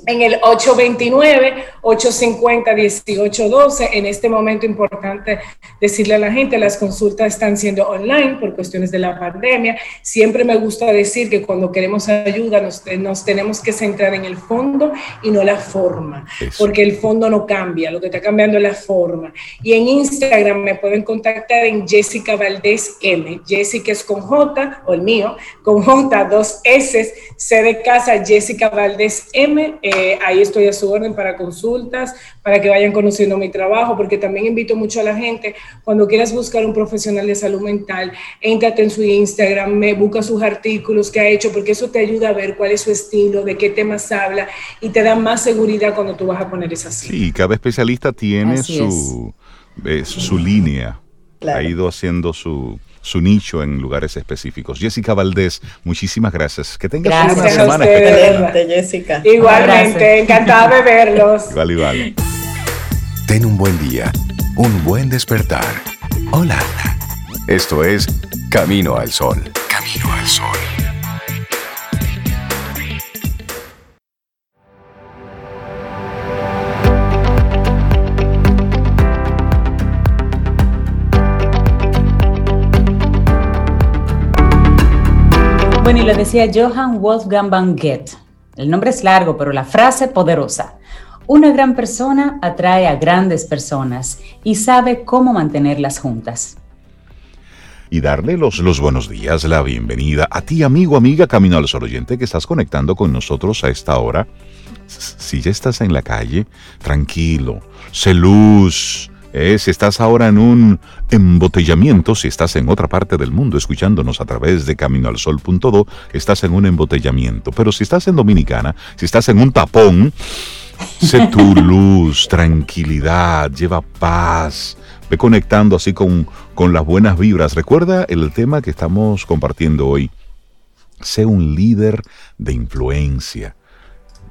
en el 829-850-1812. En este momento importante decirle a la gente, las consultas están siendo online por cuestiones de la pandemia. Siempre me gusta decir que cuando queremos ayuda nos, tenemos que centrar en el fondo y no la forma, porque el fondo no cambia, lo que está cambiando es la forma. Y en Instagram me pueden contactar en Jessica Valdés M. Jessica es con J, o el mío, con J, dos S, C de casa, Jessica Valdés M. Eh, ahí estoy a su orden para consultas, para que vayan conociendo mi trabajo, porque también invito mucho a la gente, cuando quieras buscar un profesional de salud mental, éntrate en su Instagram, me busca sus artículos que ha hecho, porque eso te ayuda a ver cuál es su estilo, de qué temas habla y te da más seguridad cuando tú vas a poner esa cita. Sí, cada especialista tiene su, eh, su línea. Ha ido haciendo su, su nicho en lugares específicos. Jessica Valdés, muchísimas gracias. Que tengas una semana excelente, Jessica. Igualmente, encantada de verlos. Igual, igual. Ten un buen día, un buen despertar. Hola. Esto es Camino al Sol. Camino al Sol. Bueno, y lo decía Johann Wolfgang van Goethe. El nombre es largo, pero la frase poderosa. Una gran persona atrae a grandes personas y sabe cómo mantenerlas juntas. Y darle los, buenos días, la bienvenida a ti, amigo, amiga, Camino al Sol oyente, que estás conectando con nosotros a esta hora. Si ya estás en la calle, tranquilo, sé luz, eh, si estás ahora en un embotellamiento, si estás en otra parte del mundo escuchándonos a través de caminoalsol.do, estás en un embotellamiento. Pero si estás en Dominicana, si estás en un tapón, sé tu luz, tranquilidad, lleva paz. Ve conectando así con, con las buenas vibras. Recuerda el tema que estamos compartiendo hoy. Sé un líder de influencia,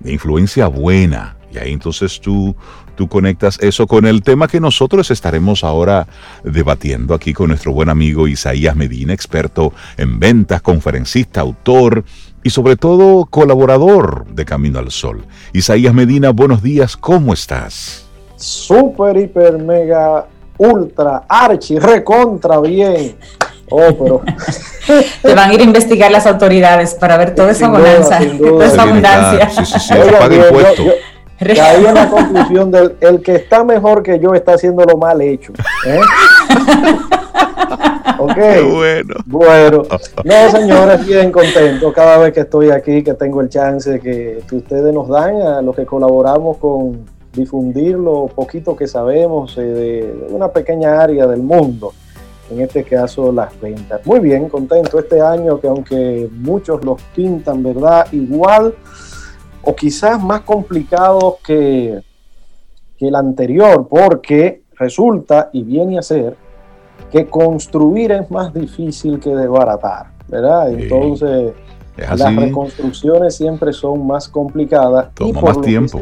de influencia buena. Y ahí entonces tú tú conectas eso con el tema que nosotros estaremos ahora debatiendo aquí con nuestro buen amigo Isaías Medina, experto en ventas, conferencista, autor y sobre todo colaborador de Camino al Sol. Isaías Medina, buenos días, ¿cómo estás? Super, hiper, mega, ultra, archi, recontra, bien. Oh, pero... Te van a ir a investigar las autoridades para ver toda esa bonanza, toda esa abundancia. Sí, sí, sí, Caí en la conclusión del el que está mejor que yo está haciendo lo mal hecho. ¿eh? ok. bueno. Bueno. No, señores, bien contento cada vez que estoy aquí, que tengo el chance que, ustedes nos dan a los que colaboramos con difundir lo poquito que sabemos eh, de una pequeña área del mundo en este caso las ventas. Muy bien, contento este año que aunque muchos los pintan, ¿verdad? Igual o quizás más complicados que, que el anterior, porque resulta y viene a ser que construir es más difícil que desbaratar, ¿verdad? Entonces, las reconstrucciones siempre son más complicadas. y por más tiempo.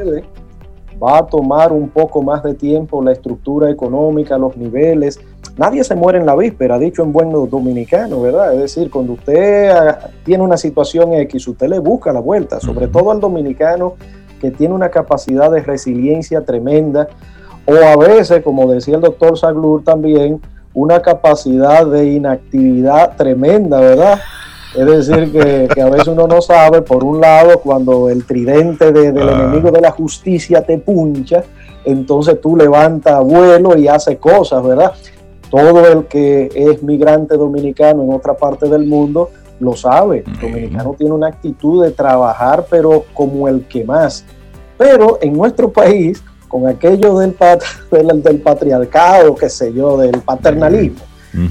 Va a tomar un poco más de tiempo la estructura económica, los niveles. Nadie se muere en la víspera, dicho en buen dominicano, ¿verdad? Es decir, cuando usted ah, tiene una situación X, usted le busca la vuelta, sobre todo al dominicano que tiene una capacidad de resiliencia tremenda, o a veces, como decía el doctor Saglur también, una capacidad de inactividad tremenda, ¿verdad? Es decir, que, a veces uno no sabe, por un lado, cuando el tridente del ah. enemigo de la justicia te puncha, entonces tú levantas vuelo y haces cosas, ¿verdad? Todo el que es migrante dominicano en otra parte del mundo lo sabe. El dominicano tiene una actitud de trabajar, pero como el que más. Pero en nuestro país, con aquello del, del, del patriarcado, qué sé yo, del paternalismo,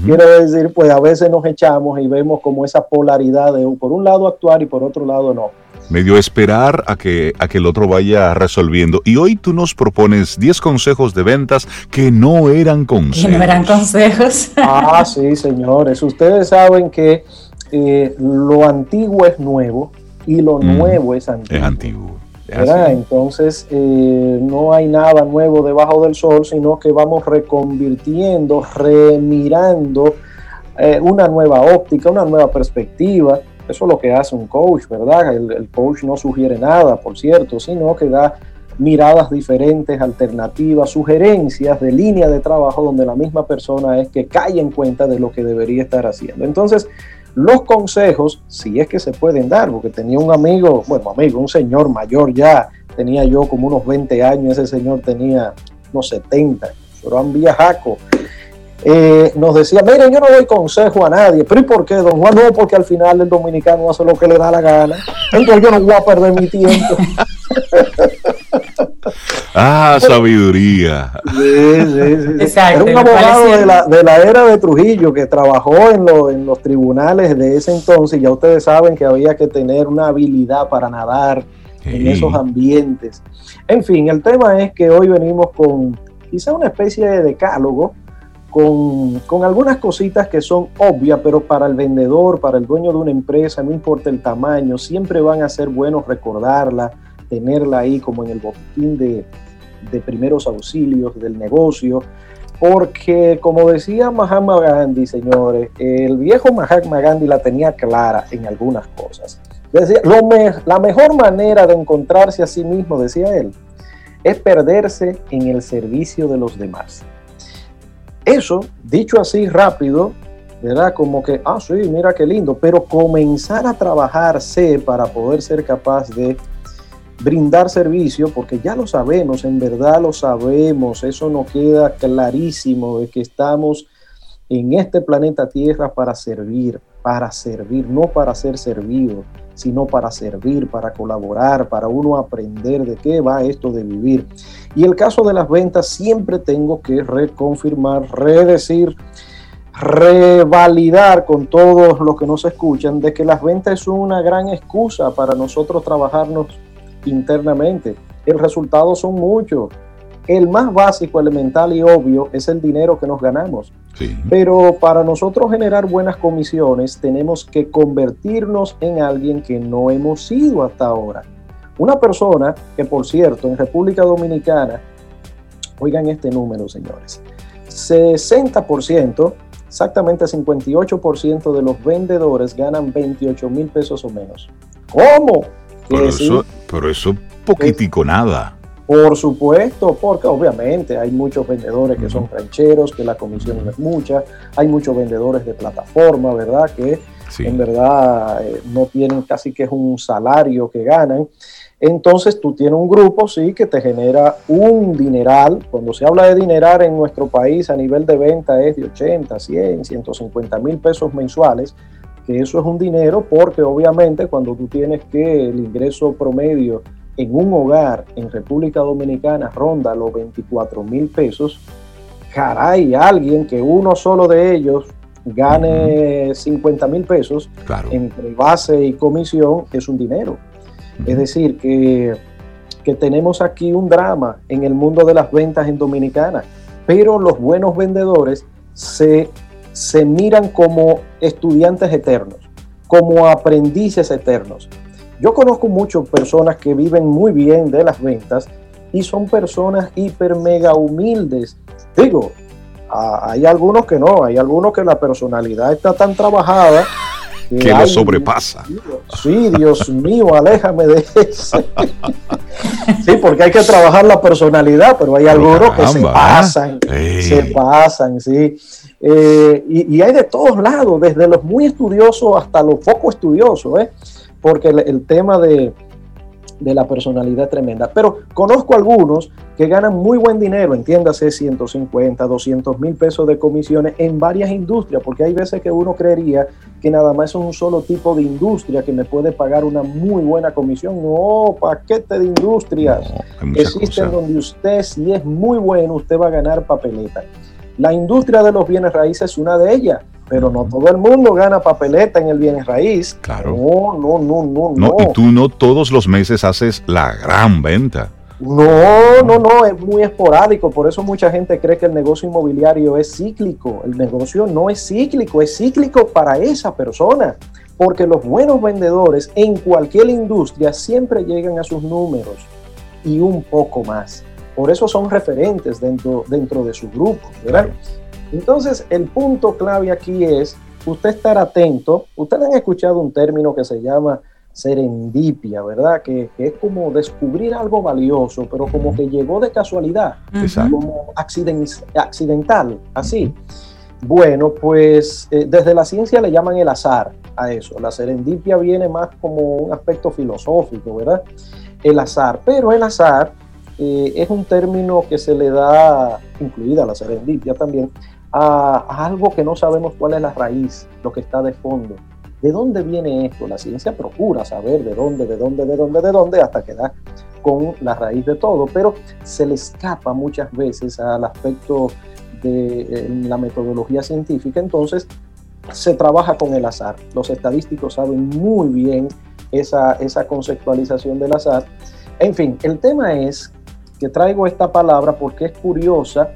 Quiero decir, pues a veces nos echamos y vemos como esa polaridad de por un lado actuar y por otro lado no. Medio esperar a que, a que el otro vaya resolviendo. Y hoy tú nos propones 10 consejos de ventas que no eran consejos. Que no eran consejos. ah, sí, señores. Ustedes saben que eh, lo antiguo es nuevo y lo nuevo es antiguo. Es antiguo. Entonces, eh, no hay nada nuevo debajo del sol, sino que vamos reconvirtiendo, remirando eh, una nueva óptica, una nueva perspectiva. Eso es lo que hace un coach, ¿verdad? El, coach no sugiere nada, por cierto, sino que da miradas diferentes, alternativas, sugerencias de línea de trabajo donde la misma persona es que cae en cuenta de lo que debería estar haciendo. Entonces, los consejos, si es que se pueden dar, porque tenía un amigo, bueno, amigo, un señor mayor ya, tenía yo como unos 20 años, ese señor tenía unos 70, Során Villajaco, eh, nos decía, miren, yo no doy consejo a nadie, pero ¿y por qué, don Juan? No, porque al final el dominicano hace lo que le da la gana, entonces yo no voy a perder mi tiempo. Ah, sabiduría. Sí, sí, sí. Era un abogado de la, de la, era de Trujillo que trabajó en, en los tribunales de ese entonces. Ya ustedes saben que había que tener una habilidad para nadar en esos ambientes. En fin, el tema es que hoy venimos con quizá una especie de decálogo. Con, con, algunas cositas que son obvias, pero para el vendedor, para el dueño de una empresa, no importa el tamaño, siempre van a ser buenos recordarla, tenerla ahí como en el botín de, de primeros auxilios del negocio, porque como decía Mahatma Gandhi, señores, el viejo Mahatma Gandhi la tenía clara en algunas cosas. Decía, lo la mejor manera de encontrarse a sí mismo, decía él, es perderse en el servicio de los demás. Eso, dicho así rápido, ¿verdad? Como que, ah, sí, mira qué lindo, pero comenzar a trabajarse para poder ser capaz de brindar servicio, porque ya lo sabemos, en verdad lo sabemos, eso nos queda clarísimo de que estamos en este planeta Tierra para servir, para servir, no para ser servido, sino para servir, para colaborar, para uno aprender de qué va esto de vivir. Y el caso de las ventas siempre tengo que reconfirmar, redecir, revalidar con todos los que nos escuchan de que las ventas es una gran excusa para nosotros trabajarnos internamente. El resultado son muchos. El más básico, elemental y obvio es el dinero que nos ganamos. Pero para nosotros generar buenas comisiones tenemos que convertirnos en alguien que no hemos sido hasta ahora. Una persona que, por cierto, en República Dominicana, oigan este número, señores, 60%, exactamente 58% de los vendedores ganan 28 mil pesos o menos. ¿Cómo? Pero eso, pero eso poquitico nada. Por supuesto, porque obviamente hay muchos vendedores que son rancheros, que la comisión no es mucha, hay muchos vendedores de plataforma, ¿verdad? Que en verdad eh, no tienen casi que es un salario que ganan. Entonces tú tienes un grupo, sí, que te genera un dineral. Cuando se habla de dineral en nuestro país a nivel de venta es de 80, 100, 150 mil pesos mensuales que eso es un dinero porque obviamente cuando tú tienes que el ingreso promedio en un hogar en República Dominicana ronda los 24 mil pesos, caray, alguien que uno solo de ellos gane 50 mil pesos entre base y comisión es un dinero. Es decir, que, que tenemos aquí un drama en el mundo de las ventas en Dominicana, pero los buenos vendedores se, se miran como estudiantes eternos, como aprendices eternos. Yo conozco muchas personas que viven muy bien de las ventas y son personas hiper mega humildes. Digo, hay algunos que no, hay algunos que la personalidad está tan trabajada que, lo sobrepasa. Sí, Dios mío, aléjame de eso. sí, porque hay que trabajar la personalidad, pero hay algunos que se pasan, se pasan, sí. Eh, y, hay de todos lados, desde los muy estudiosos hasta los poco estudiosos, ¿eh? porque el tema de, de la personalidad tremenda. Pero conozco algunos que ganan muy buen dinero, entiéndase 150, 200 mil pesos de comisiones en varias industrias, porque hay veces que uno creería que nada más es un solo tipo de industria que me puede pagar una muy buena comisión. No, paquete de industrias existen donde usted, si es muy bueno, usted va a ganar papeleta. La industria de los bienes raíces es una de ellas pero no todo el mundo gana papeleta en el bienes raíz. Claro. No, no, no, no, no. Y tú no todos los meses haces la gran venta. No, no, no, es muy esporádico. Por eso mucha gente cree que el negocio inmobiliario es cíclico. El negocio no es cíclico, es cíclico para esa persona. Porque los buenos vendedores en cualquier industria siempre llegan a sus números y un poco más. Por eso son referentes dentro, dentro de su grupo, ¿verdad? Entonces, el punto clave aquí es usted estar atento. Ustedes han escuchado un término que se llama serendipia, ¿verdad? Que, es como descubrir algo valioso, pero como que llegó de casualidad, como accidental, así. Bueno, pues eh, desde la ciencia le llaman el azar a eso. La serendipia viene más como un aspecto filosófico, ¿verdad? El azar, pero el azar eh, es un término que se le da, incluida la serendipia también, a, algo que no sabemos cuál es la raíz, lo que está de fondo. ¿De dónde viene esto? La ciencia procura saber de dónde, de dónde, de dónde, de dónde, hasta que da con la raíz de todo, pero se le escapa muchas veces al aspecto de la metodología científica, entonces se trabaja con el azar. Los estadísticos saben muy bien esa, esa conceptualización del azar. En fin, el tema es que traigo esta palabra porque es curiosa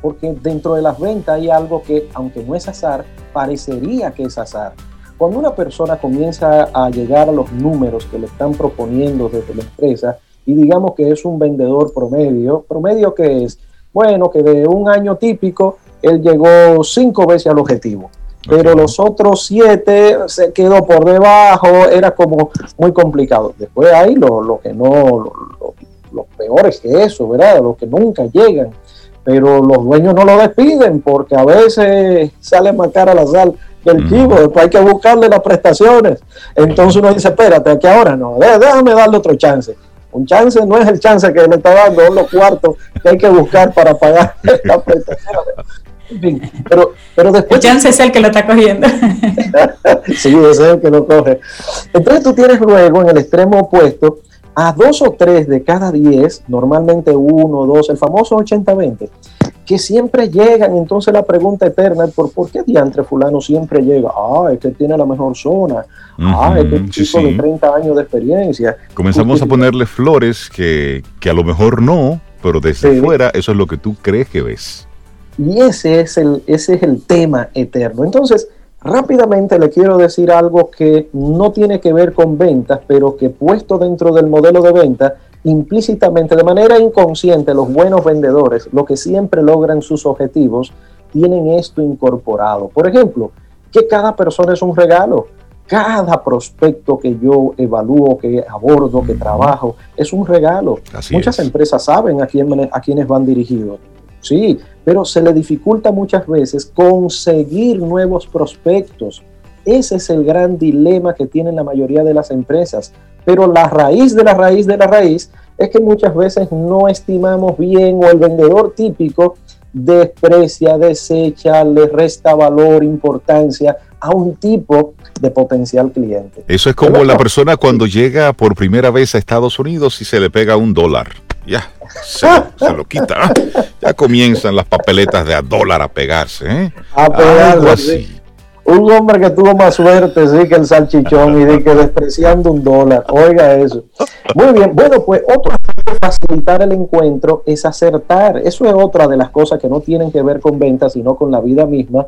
porque dentro de las ventas hay algo que, aunque no es azar, parecería que es azar. Cuando una persona comienza a llegar a los números que le están proponiendo desde la empresa y digamos que es un vendedor promedio, promedio que es, bueno, que de un año típico él llegó cinco veces al objetivo, pero los otros siete se quedó por debajo, era como muy complicado. Después hay lo, lo que no, los peores que eso, ¿verdad? Los que nunca llegan pero los dueños no lo despiden porque a veces sale más cara la sal que el chivo, después hay que buscarle las prestaciones. Entonces uno dice, espérate, aquí ahora no, déjame darle otro chance. Un chance no es el chance que le está dando, son los cuartos que hay que buscar para pagar las prestaciones. En fin, pero, pero después... El chance es el que lo está cogiendo. sí, ese es el que lo coge. Entonces tú tienes luego en el extremo opuesto a dos o tres de cada diez, normalmente uno, o dos, el famoso 80-20, que siempre llegan. Entonces la pregunta eterna es, ¿por, ¿por qué diantre fulano siempre llega? Ah, es que tiene la mejor zona. ah, es que es tipo de 30 años de experiencia. Comenzamos a ponerle flores que, que, a lo mejor no, pero desde fuera eso es lo que tú crees que ves. Y ese es el, ese es el tema eterno. Entonces, Rápidamente le quiero decir algo que no tiene que ver con ventas, pero que puesto dentro del modelo de venta, implícitamente, de manera inconsciente, los buenos vendedores, los que siempre logran sus objetivos, tienen esto incorporado. Por ejemplo, que cada persona es un regalo. Cada prospecto que yo evalúo, que abordo, que trabajo, es un regalo. Muchas empresas saben a, quién, a quiénes van dirigidos. Sí, pero se le dificulta muchas veces conseguir nuevos prospectos. Ese es el gran dilema que tienen la mayoría de las empresas. Pero la raíz de la raíz de la raíz es que muchas veces no estimamos bien o el vendedor típico desprecia, desecha, le resta valor, importancia a un tipo de potencial cliente. Eso es como la persona cuando llega por primera vez a Estados Unidos y se le pega un dólar. Ya, se, lo quita. Ya comienzan las papeletas de a dólar a pegarse. ¿eh? A pegarse. así. un hombre que tuvo más suerte, sí, que el salchichón y de que despreciando un dólar. Oiga eso. Muy bien. Bueno, pues otro de facilitar el encuentro es acertar. Eso es otra de las cosas que no tienen que ver con ventas, sino con la vida misma.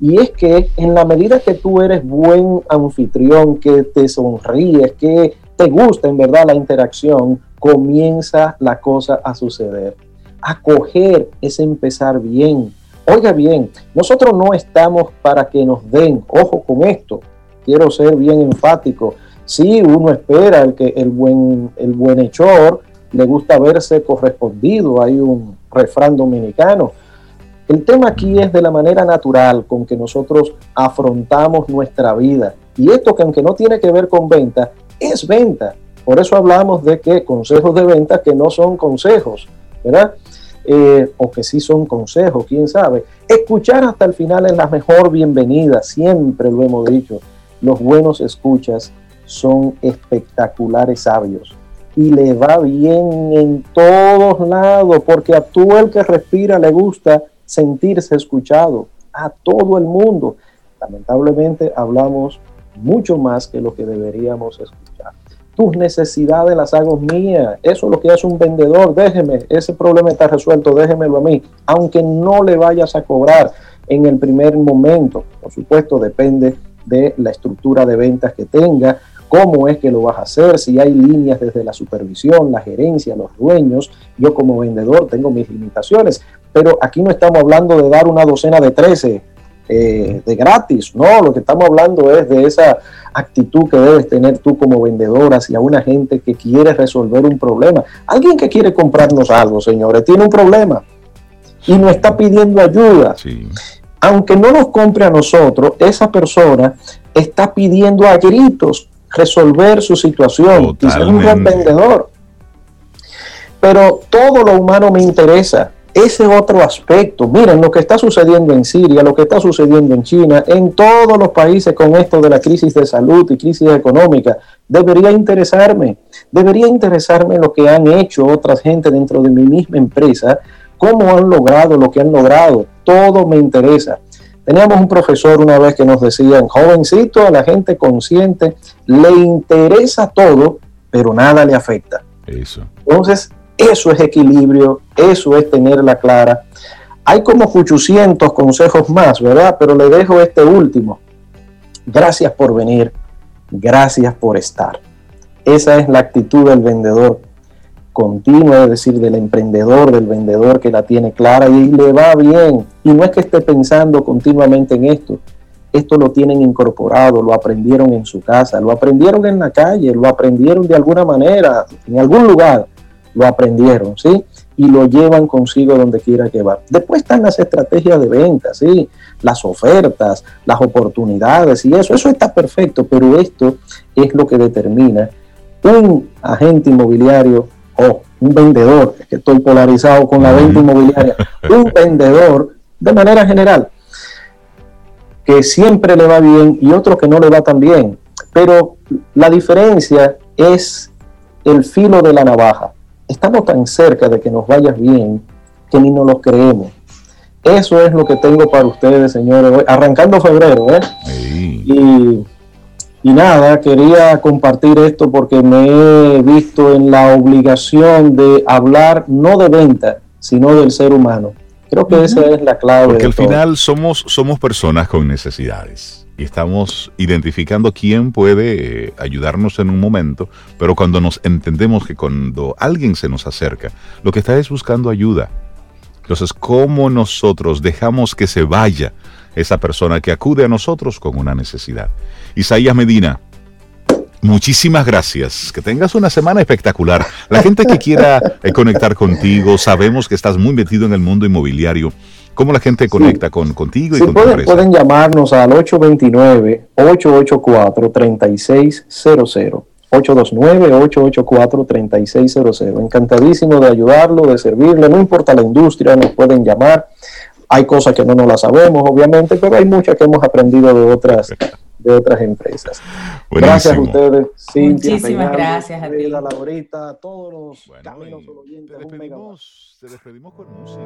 Y es que en la medida que tú eres buen anfitrión, que te sonríes, que te gusta en verdad la interacción, comienza la cosa a suceder. Acoger es empezar bien Oiga bien, nosotros no estamos para que nos den, ojo con esto, quiero ser bien enfático. Sí, uno espera el que el buen, el buen hechor le gusta verse correspondido, hay un refrán dominicano. El tema aquí es de la manera natural con que nosotros afrontamos nuestra vida. Y esto que aunque no tiene que ver con venta, es venta. Por eso hablamos de que consejos de venta que no son consejos, ¿verdad? Eh, o que sí son consejos, quién sabe. Escuchar hasta el final es la mejor bienvenida, siempre lo hemos dicho. Los buenos escuchas son espectaculares sabios y le va bien en todos lados, porque a todo el que respira le gusta sentirse escuchado, a todo el mundo. Lamentablemente hablamos mucho más que lo que deberíamos escuchar tus necesidades las hago mías. Eso es lo que hace un vendedor. Déjeme, ese problema está resuelto, déjemelo a mí. Aunque no le vayas a cobrar en el primer momento. Por supuesto, depende de la estructura de ventas que tenga, cómo es que lo vas a hacer, si hay líneas desde la supervisión, la gerencia, los dueños. Yo como vendedor tengo mis limitaciones, pero aquí no estamos hablando de dar una docena de 13 eh, de gratis, no, lo que estamos hablando es de esa actitud que debes tener tú como vendedor hacia una gente que quiere resolver un problema. Alguien que quiere comprarnos algo, señores, tiene un problema y nos está pidiendo ayuda. Aunque no nos compre a nosotros, esa persona está pidiendo a gritos resolver su situación. Y ser un buen vendedor. Pero todo lo humano me interesa ese otro aspecto. Miren lo que está sucediendo en Siria, lo que está sucediendo en China, en todos los países con esto de la crisis de salud y crisis económica. Debería interesarme, debería interesarme lo que han hecho otras gente dentro de mi misma empresa, cómo han logrado lo que han logrado. Todo me interesa. Teníamos un profesor una vez que nos decía, jovencito, a la gente consciente le interesa todo, pero nada le afecta. Eso. Entonces, eso es equilibrio, eso es tenerla clara. Hay como 800 consejos más, ¿verdad? Pero le dejo este último. Gracias por venir, gracias por estar. Esa es la actitud del vendedor continua, es decir, del emprendedor, del vendedor que la tiene clara y le va bien. Y no es que esté pensando continuamente en esto. Esto lo tienen incorporado, lo aprendieron en su casa, lo aprendieron en la calle, lo aprendieron de alguna manera, en algún lugar lo aprendieron, ¿sí? Y lo llevan consigo donde quiera que va. Después están las estrategias de venta, ¿sí? Las ofertas, las oportunidades y eso, eso está perfecto, pero esto es lo que determina un agente inmobiliario o un vendedor, que estoy polarizado con la venta inmobiliaria, un vendedor de manera general, que siempre le va bien y otro que no le va tan bien. Pero la diferencia es el filo de la navaja estamos tan cerca de que nos vaya bien que ni nos lo creemos. Eso es lo que tengo para ustedes, señores, arrancando febrero, ¿eh? Y, y nada, quería compartir esto porque me he visto en la obligación de hablar no de venta, sino del ser humano. Creo que esa es la clave. Porque al final somos, somos personas con necesidades y estamos identificando quién puede eh, ayudarnos en un momento, pero cuando nos entendemos que cuando alguien se nos acerca, lo que está es buscando ayuda. Entonces, ¿cómo nosotros dejamos que se vaya esa persona que acude a nosotros con una necesidad? Isaías Medina, Muchísimas gracias. Que tengas una semana espectacular. La gente que quiera eh, conectar contigo, sabemos que estás muy metido en el mundo inmobiliario. ¿Cómo la gente conecta con, contigo y con pueden, pueden llamarnos al 829-884-3600. 829-884-3600. Encantadísimo de ayudarlo, de servirle, no importa la industria, nos pueden llamar. Hay cosas que no nos las sabemos, obviamente, pero hay muchas que hemos aprendido de otras, de otras empresas. Gracias a ustedes. Muchísimas gracias a ti. Laurita, a todos los caminos oyentes. Te despedimos, te despedimos con música.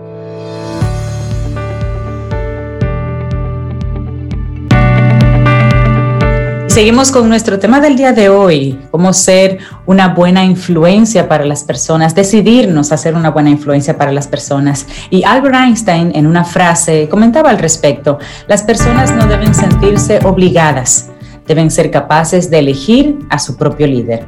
Seguimos con nuestro tema del día de hoy, cómo ser una buena influencia para las personas, decidirnos a ser una buena influencia para las personas. Y Albert Einstein en una frase comentaba al respecto, las personas no deben sentirse obligadas, deben ser capaces de elegir a su propio líder.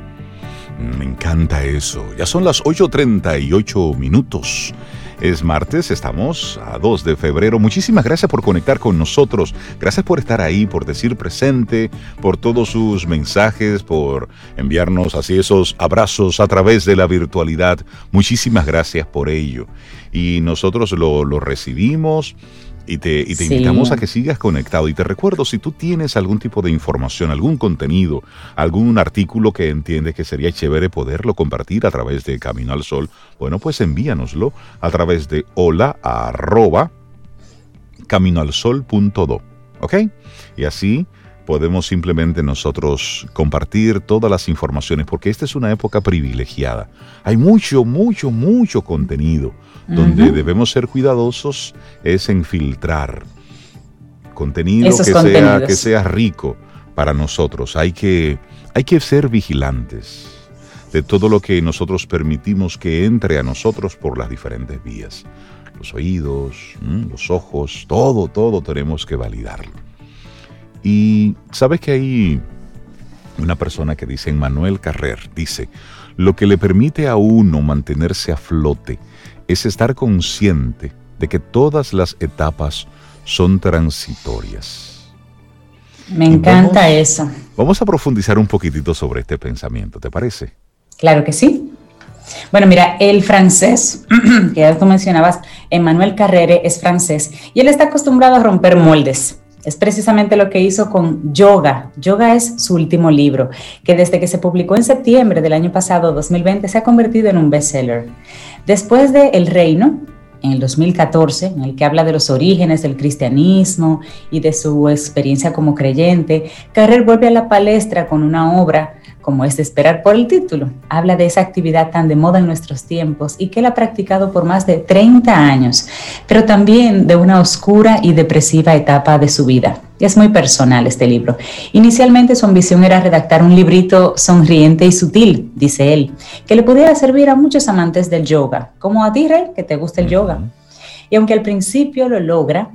Me encanta eso. Ya son las 8.38 minutos. Es martes, estamos a 2 de febrero. Muchísimas gracias por conectar con nosotros. Gracias por estar ahí, por decir presente, por todos sus mensajes, por enviarnos así esos abrazos a través de la virtualidad. Muchísimas gracias por ello. Y nosotros lo, lo recibimos y te, invitamos a que sigas conectado. Y te recuerdo, si tú tienes algún tipo de información, algún contenido, algún artículo que entiendes que sería chévere poderlo compartir a través de Camino al Sol, bueno, pues envíanoslo a través de hola arroba caminoalsol.do. ¿Ok? Y así podemos simplemente nosotros compartir todas las informaciones, porque esta es una época privilegiada. Hay mucho, mucho, mucho contenido donde debemos ser cuidadosos es en filtrar contenido que sea, que sea rico para nosotros. Hay que, hay que ser vigilantes de todo lo que nosotros permitimos que entre a nosotros por las diferentes vías. Los oídos, los ojos, todo, todo tenemos que validarlo. Y sabes que hay una persona que dice, Manuel Carrer, dice, lo que le permite a uno mantenerse a flote es estar consciente de que todas las etapas son transitorias. Me encanta eso. Vamos a profundizar un poquitito sobre este pensamiento, ¿te parece? Claro que sí. Bueno, mira, el francés, que ya tú mencionabas, Emmanuel Carrere es francés y él está acostumbrado a romper moldes. Es precisamente lo que hizo con Yoga. Yoga es su último libro, que desde que se publicó en septiembre del año pasado, 2020, se ha convertido en un bestseller. Después de El Reino, en el 2014, en el que habla de los orígenes del cristianismo y de su experiencia como creyente, Carrer vuelve a la palestra con una obra como es de esperar por el título. Habla de esa actividad tan de moda en nuestros tiempos y que él ha practicado por más de 30 años, pero también de una oscura y depresiva etapa de su vida. Es muy personal este libro. Inicialmente su ambición era redactar un librito sonriente y sutil, dice él, que le pudiera servir a muchos amantes del yoga, como a ti, Rey, que te gusta el yoga. Y aunque al principio lo logra,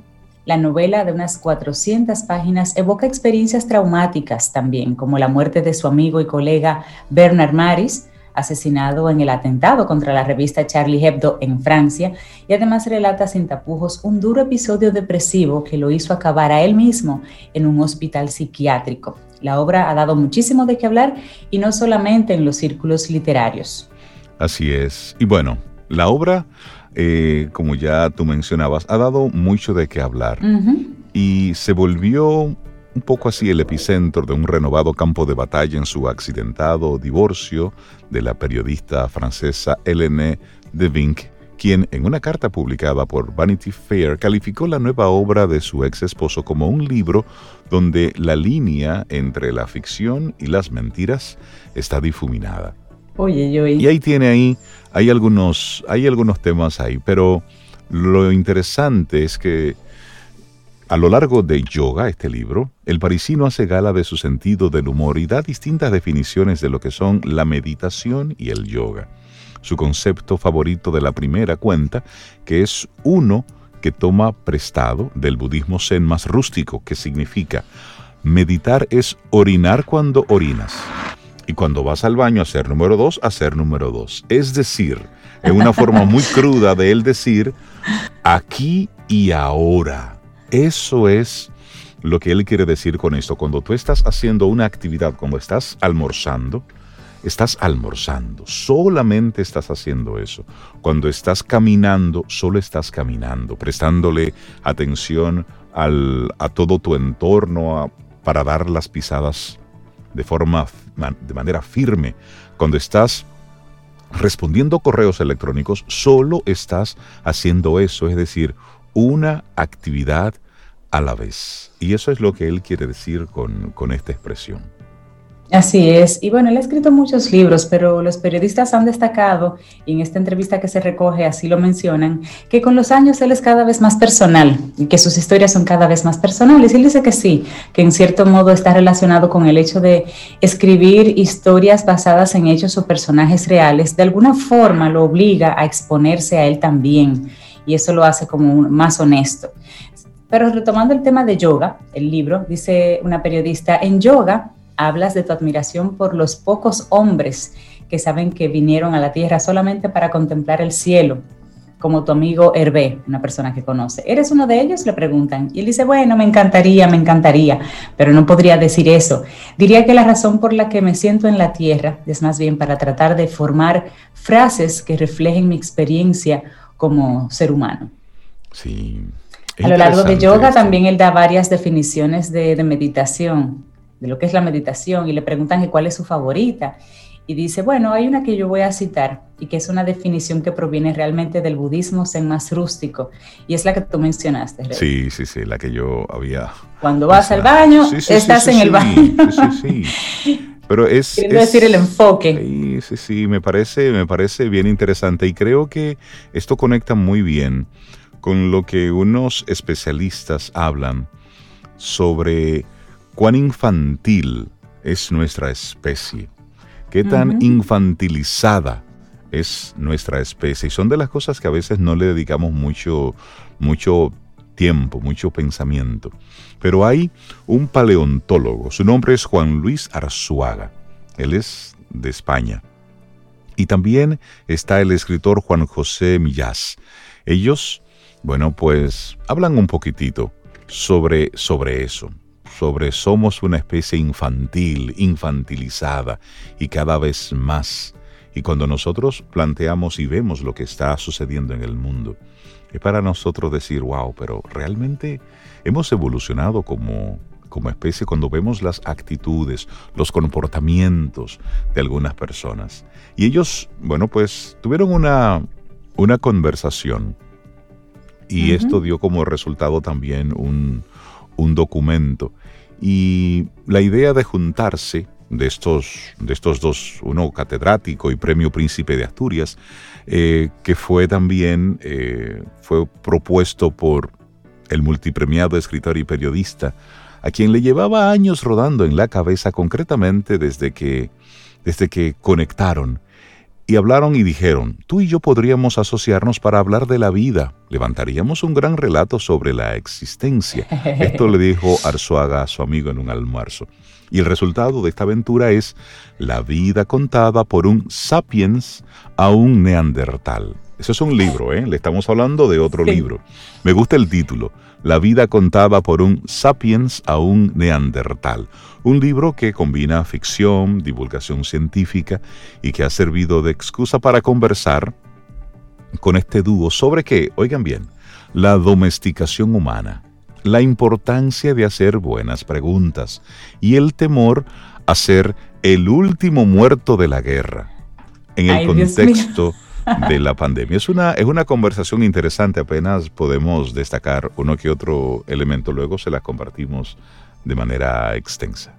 la novela de unas 400 páginas evoca experiencias traumáticas también, como la muerte de su amigo y colega Bernard Maris, asesinado en el atentado contra la revista Charlie Hebdo en Francia, y además relata sin tapujos un duro episodio depresivo que lo hizo acabar a él mismo en un hospital psiquiátrico. La obra ha dado muchísimo de qué hablar y no solamente en los círculos literarios. Así es. Y bueno, la obra eh, como ya tú mencionabas, ha dado mucho de qué hablar y se volvió un poco así el epicentro de un renovado campo de batalla en su accidentado divorcio de la periodista francesa Hélène de Vinck, quien en una carta publicada por Vanity Fair calificó la nueva obra de su ex esposo como un libro donde la línea entre la ficción y las mentiras está difuminada. Oye, yo y ahí tiene ahí hay algunos, hay algunos temas ahí, pero lo interesante es que a lo largo de Yoga, este libro, el parisino hace gala de su sentido del humor y da distintas definiciones de lo que son la meditación y el yoga. Su concepto favorito de la primera cuenta, que es uno que toma prestado del budismo zen más rústico, que significa meditar es orinar cuando orinas. Y cuando vas al baño a hacer número dos, hacer número dos. Es decir, en una forma muy cruda de él decir, aquí y ahora. Eso es lo que él quiere decir con esto. Cuando tú estás haciendo una actividad, cuando estás almorzando, estás almorzando, solamente estás haciendo eso. Cuando estás caminando, solo estás caminando, prestándole atención al, a todo tu entorno para dar las pisadas de forma de manera firme. Cuando estás respondiendo correos electrónicos, solo estás haciendo eso, es decir, una actividad a la vez. Y eso es lo que él quiere decir con, esta expresión. Así es. Y bueno, él ha escrito muchos libros, pero los periodistas han destacado, y en esta entrevista que se recoge así lo mencionan, que con los años él es cada vez más personal y que sus historias son cada vez más personales. Y él dice que sí, que en cierto modo está relacionado con el hecho de escribir historias basadas en hechos o personajes reales. De alguna forma lo obliga a exponerse a él también y eso lo hace como más honesto. Pero retomando el tema de yoga, el libro, dice una periodista, en yoga hablas de tu admiración por los pocos hombres que saben que vinieron a la tierra solamente para contemplar el cielo, como tu amigo Hervé, una persona que conoce. ¿Eres uno de ellos? Le preguntan. Y él dice, bueno, me encantaría, me encantaría, pero no podría decir eso. Diría que la razón por la que me siento en la tierra es más bien para tratar de formar frases que reflejen mi experiencia como ser humano. Sí. A lo largo de yoga también él da varias definiciones de, de meditación de lo que es la meditación y le preguntan cuál es su favorita. Y dice, bueno, hay una que yo voy a citar y que es una definición que proviene realmente del budismo zen más rústico y es la que tú mencionaste. Sí, sí, sí, la que yo había. Cuando vas al baño, estás en el baño. Sí, sí, Pero es. Quiero decir el enfoque. Sí, sí, sí, me parece, me parece bien interesante y creo que esto conecta muy bien con lo que unos especialistas hablan sobre cuán infantil es nuestra especie, qué tan infantilizada es nuestra especie. Y son de las cosas que a veces no le dedicamos mucho, mucho tiempo, mucho pensamiento. Pero hay un paleontólogo, su nombre es Juan Luis Arzuaga, él es de España. Y también está el escritor Juan José Millás. Ellos, bueno, pues hablan un poquitito sobre, sobre eso sobre somos una especie infantil, infantilizada y cada vez más. Y cuando nosotros planteamos y vemos lo que está sucediendo en el mundo, es para nosotros decir, wow, pero realmente hemos evolucionado como, como especie cuando vemos las actitudes, los comportamientos de algunas personas. Y ellos, bueno, pues tuvieron una, una conversación y esto dio como resultado también un, un documento. Y la idea de juntarse de estos, de estos dos, uno catedrático y premio Príncipe de Asturias, eh, que fue también eh, fue propuesto por el multipremiado escritor y periodista, a quien le llevaba años rodando en la cabeza concretamente desde que, desde que conectaron y hablaron y dijeron, tú y yo podríamos asociarnos para hablar de la vida, levantaríamos un gran relato sobre la existencia. Esto le dijo Arzuaga a su amigo en un almuerzo. Y el resultado de esta aventura es la vida contada por un sapiens a un neandertal. Eso es un libro, ¿eh? Le estamos hablando de otro libro. Me gusta el título, La vida contada por un sapiens a un neandertal. Un libro que combina ficción, divulgación científica y que ha servido de excusa para conversar con este dúo sobre qué, oigan bien, la domesticación humana, la importancia de hacer buenas preguntas y el temor a ser el último muerto de la guerra. En el contexto de la pandemia. Es una, es una conversación interesante, apenas podemos destacar uno que otro elemento, luego se la compartimos de manera extensa.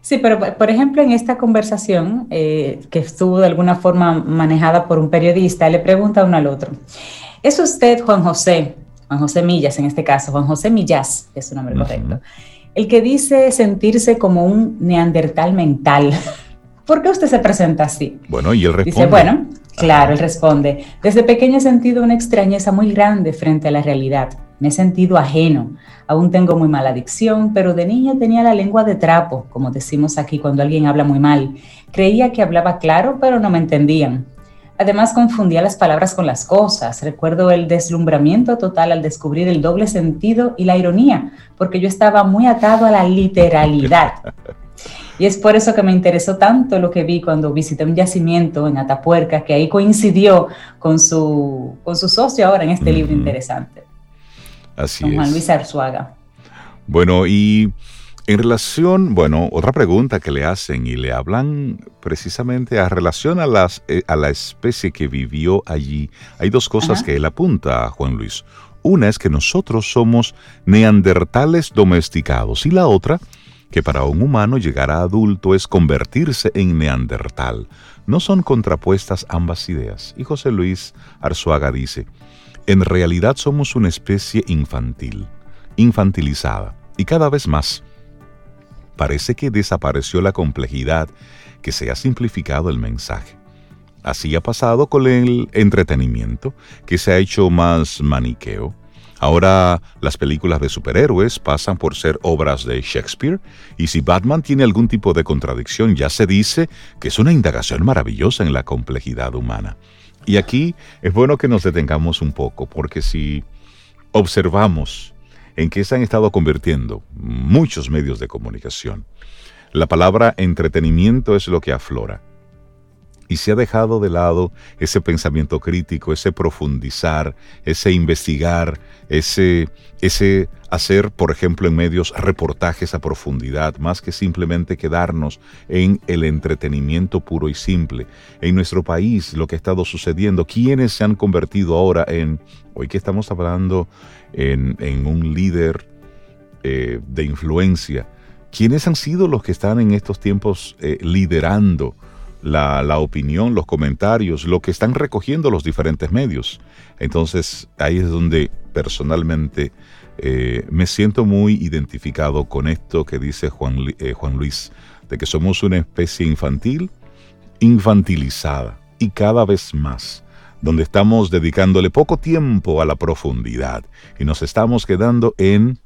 Sí, pero por ejemplo en esta conversación eh, que estuvo de alguna forma manejada por un periodista, le pregunta uno al otro, ¿es usted Juan José, Juan José Millas en este caso, Juan José Millas, que es su nombre correcto, el que dice sentirse como un neandertal mental? ¿Por qué usted se presenta así? Bueno, y él responde. Dice, bueno, claro, él responde, desde pequeño he sentido una extrañeza muy grande frente a la realidad. Me he sentido ajeno. Aún tengo muy mala adicción, pero de niño tenía la lengua de trapo, como decimos aquí cuando alguien habla muy mal. Creía que hablaba claro, pero no me entendían. Además confundía las palabras con las cosas. Recuerdo el deslumbramiento total al descubrir el doble sentido y la ironía, porque yo estaba muy atado a la literalidad. Y es por eso que me interesó tanto lo que vi cuando visité un yacimiento en Atapuerca, que ahí coincidió con su, con su socio ahora en este libro interesante. Así Juan Luis Arzuaga. Bueno, y en relación, bueno, otra pregunta que le hacen y le hablan precisamente a relación a, las, eh, a la especie que vivió allí. Hay dos cosas que él apunta, a Juan Luis. Una es que nosotros somos neandertales domesticados y la otra que para un humano llegar a adulto es convertirse en neandertal. No son contrapuestas ambas ideas. Y José Luis Arzuaga dice, en realidad somos una especie infantil, infantilizada, y cada vez más. Parece que desapareció la complejidad, que se ha simplificado el mensaje. Así ha pasado con el entretenimiento, que se ha hecho más maniqueo. Ahora las películas de superhéroes pasan por ser obras de Shakespeare y si Batman tiene algún tipo de contradicción ya se dice que es una indagación maravillosa en la complejidad humana. Y aquí es bueno que nos detengamos un poco porque si observamos en qué se han estado convirtiendo muchos medios de comunicación, la palabra entretenimiento es lo que aflora y se ha dejado de lado ese pensamiento crítico, ese profundizar, ese investigar, ese, ese hacer, por ejemplo, en medios reportajes a profundidad, más que simplemente quedarnos en el entretenimiento puro y simple. En nuestro país, lo que ha estado sucediendo, quienes se han convertido ahora en, hoy que estamos hablando, en, un líder eh, de influencia, ¿quiénes han sido los que están en estos tiempos eh, liderando? La, opinión, los comentarios, lo que están recogiendo los diferentes medios. Entonces ahí es donde personalmente eh, me siento muy identificado con esto que dice Juan, eh, Juan Luis, de que somos una especie infantil, infantilizada y cada vez más donde estamos dedicándole poco tiempo a la profundidad y nos estamos quedando en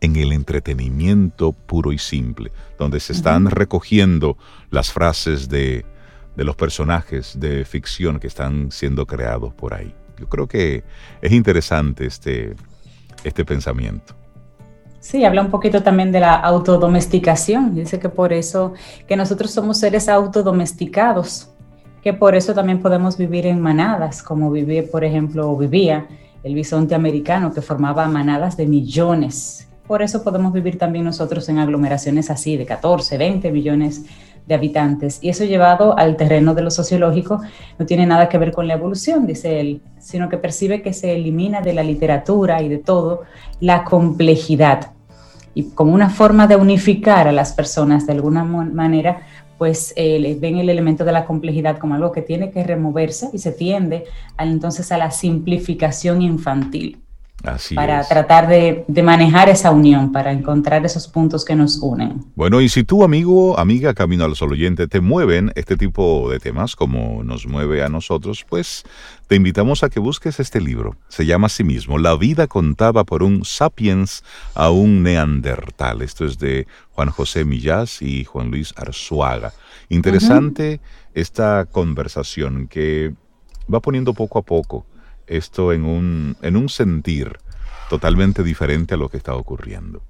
en el entretenimiento puro y simple, donde se están recogiendo las frases de, los personajes de ficción que están siendo creados por ahí. Yo creo que es interesante este, este pensamiento. Sí, habla un poquito también de la autodomesticación. Dice que por eso, que nosotros somos seres autodomesticados, que por eso también podemos vivir en manadas, como vivía, por ejemplo, vivía el bisonte americano, que formaba manadas de millones por eso podemos vivir también nosotros en aglomeraciones así de 14, 20 millones de habitantes. Y eso llevado al terreno de lo sociológico no tiene nada que ver con la evolución, dice él, sino que percibe que se elimina de la literatura y de todo la complejidad. Y como una forma de unificar a las personas de alguna manera, pues eh, ven el elemento de la complejidad como algo que tiene que removerse y se tiende entonces a la simplificación infantil para tratar de, manejar esa unión, para encontrar esos puntos que nos unen. Bueno, y si tú, amigo, amiga, Camino al Sol oyente, te mueven este tipo de temas como nos mueve a nosotros, pues te invitamos a que busques este libro. Se llama a sí mismo La vida contada por un sapiens a un neandertal. Esto es de Juan José Millás y Juan Luis Arzuaga. Interesante esta conversación que va poniendo poco a poco esto en un, en un sentir totalmente diferente a lo que está ocurriendo.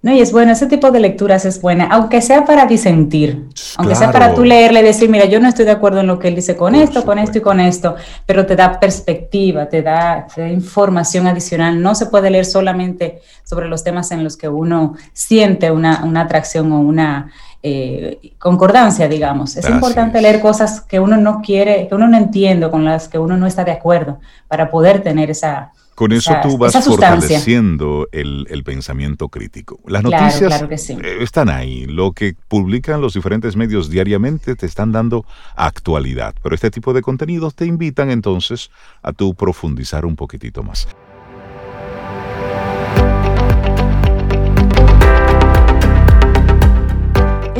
No, y es bueno, ese tipo de lecturas es buena, aunque sea para disentir, aunque sea para tú leerle y decir, mira, yo no estoy de acuerdo en lo que él dice con esto, con esto y con esto, pero te da perspectiva, te da, información adicional. No se puede leer solamente sobre los temas en los que uno siente una, una atracción o una eh, concordancia, digamos. Es importante leer cosas que uno no quiere, que uno no entiende, con las que uno no está de acuerdo, para poder tener esa... Con eso tú vas fortaleciendo el, pensamiento crítico. Las noticias eh, están ahí. Lo que publican los diferentes medios diariamente te están dando actualidad. Pero este tipo de contenidos te invitan entonces a tú profundizar un poquitito más.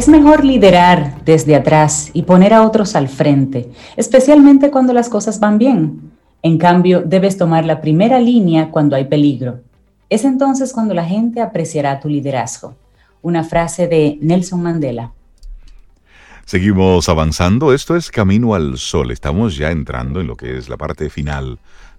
Es mejor liderar desde atrás y poner a otros al frente, especialmente cuando las cosas van bien. En cambio, debes tomar la primera línea cuando hay peligro. Es entonces cuando la gente apreciará tu liderazgo. Una frase de Nelson Mandela. Seguimos avanzando. Esto es Camino al Sol. Estamos ya entrando en lo que es la parte final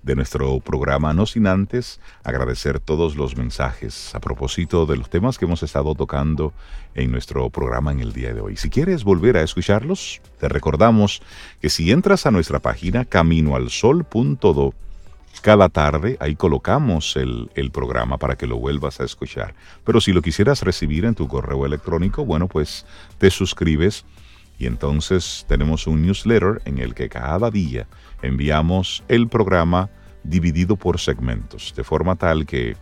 de nuestro programa, no sin antes agradecer todos los mensajes a propósito de los temas que hemos estado tocando en nuestro programa en el día de hoy. Si quieres volver a escucharlos, te recordamos que si entras a nuestra página caminoalsol.do, cada tarde ahí colocamos el, el, programa para que lo vuelvas a escuchar. Pero si lo quisieras recibir en tu correo electrónico, bueno, pues te suscribes y entonces tenemos un newsletter en el que cada día enviamos el programa dividido por segmentos, de forma tal que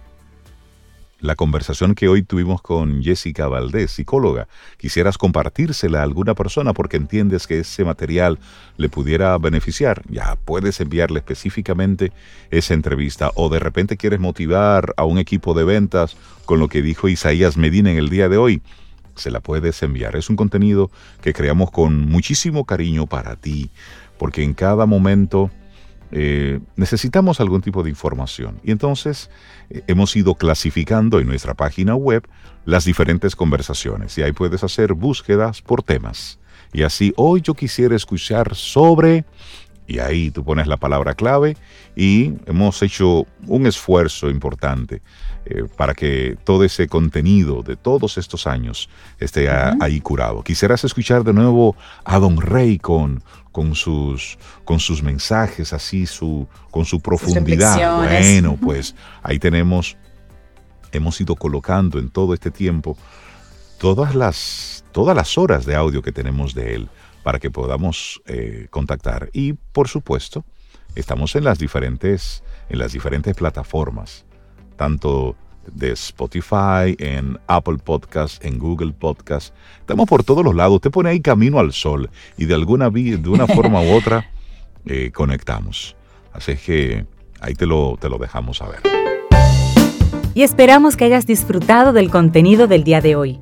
la conversación que hoy tuvimos con Jessica Valdés, psicóloga, quisieras compartírsela a alguna persona porque entiendes que ese material le pudiera beneficiar, ya puedes enviarle específicamente esa entrevista. O de repente quieres motivar a un equipo de ventas con lo que dijo Isaías Medina en el día de hoy, se la puedes enviar. Es un contenido que creamos con muchísimo cariño para ti, porque en cada momento eh, necesitamos algún tipo de información. Y entonces eh, hemos ido clasificando en nuestra página web las diferentes conversaciones y ahí puedes hacer búsquedas por temas. Y así, hoy yo quisiera escuchar sobre, y ahí tú pones la palabra clave y hemos hecho un esfuerzo importante eh, para que todo ese contenido de todos estos años esté ahí curado. Quisieras escuchar de nuevo a Don Rey con, con, sus, con sus mensajes, así, su, con su profundidad. Bueno, pues ahí tenemos, hemos ido colocando en todo este tiempo todas las, todas las horas de audio que tenemos de él para que podamos eh, contactar. Y por supuesto, estamos en las diferentes, en las diferentes plataformas tanto de Spotify, en Apple Podcast, en Google Podcast. Estamos por todos los lados. Usted pone ahí camino al sol y de alguna, de una forma u otra eh, conectamos. Así que ahí te lo, te lo dejamos saber. Y esperamos que hayas disfrutado del contenido del día de hoy.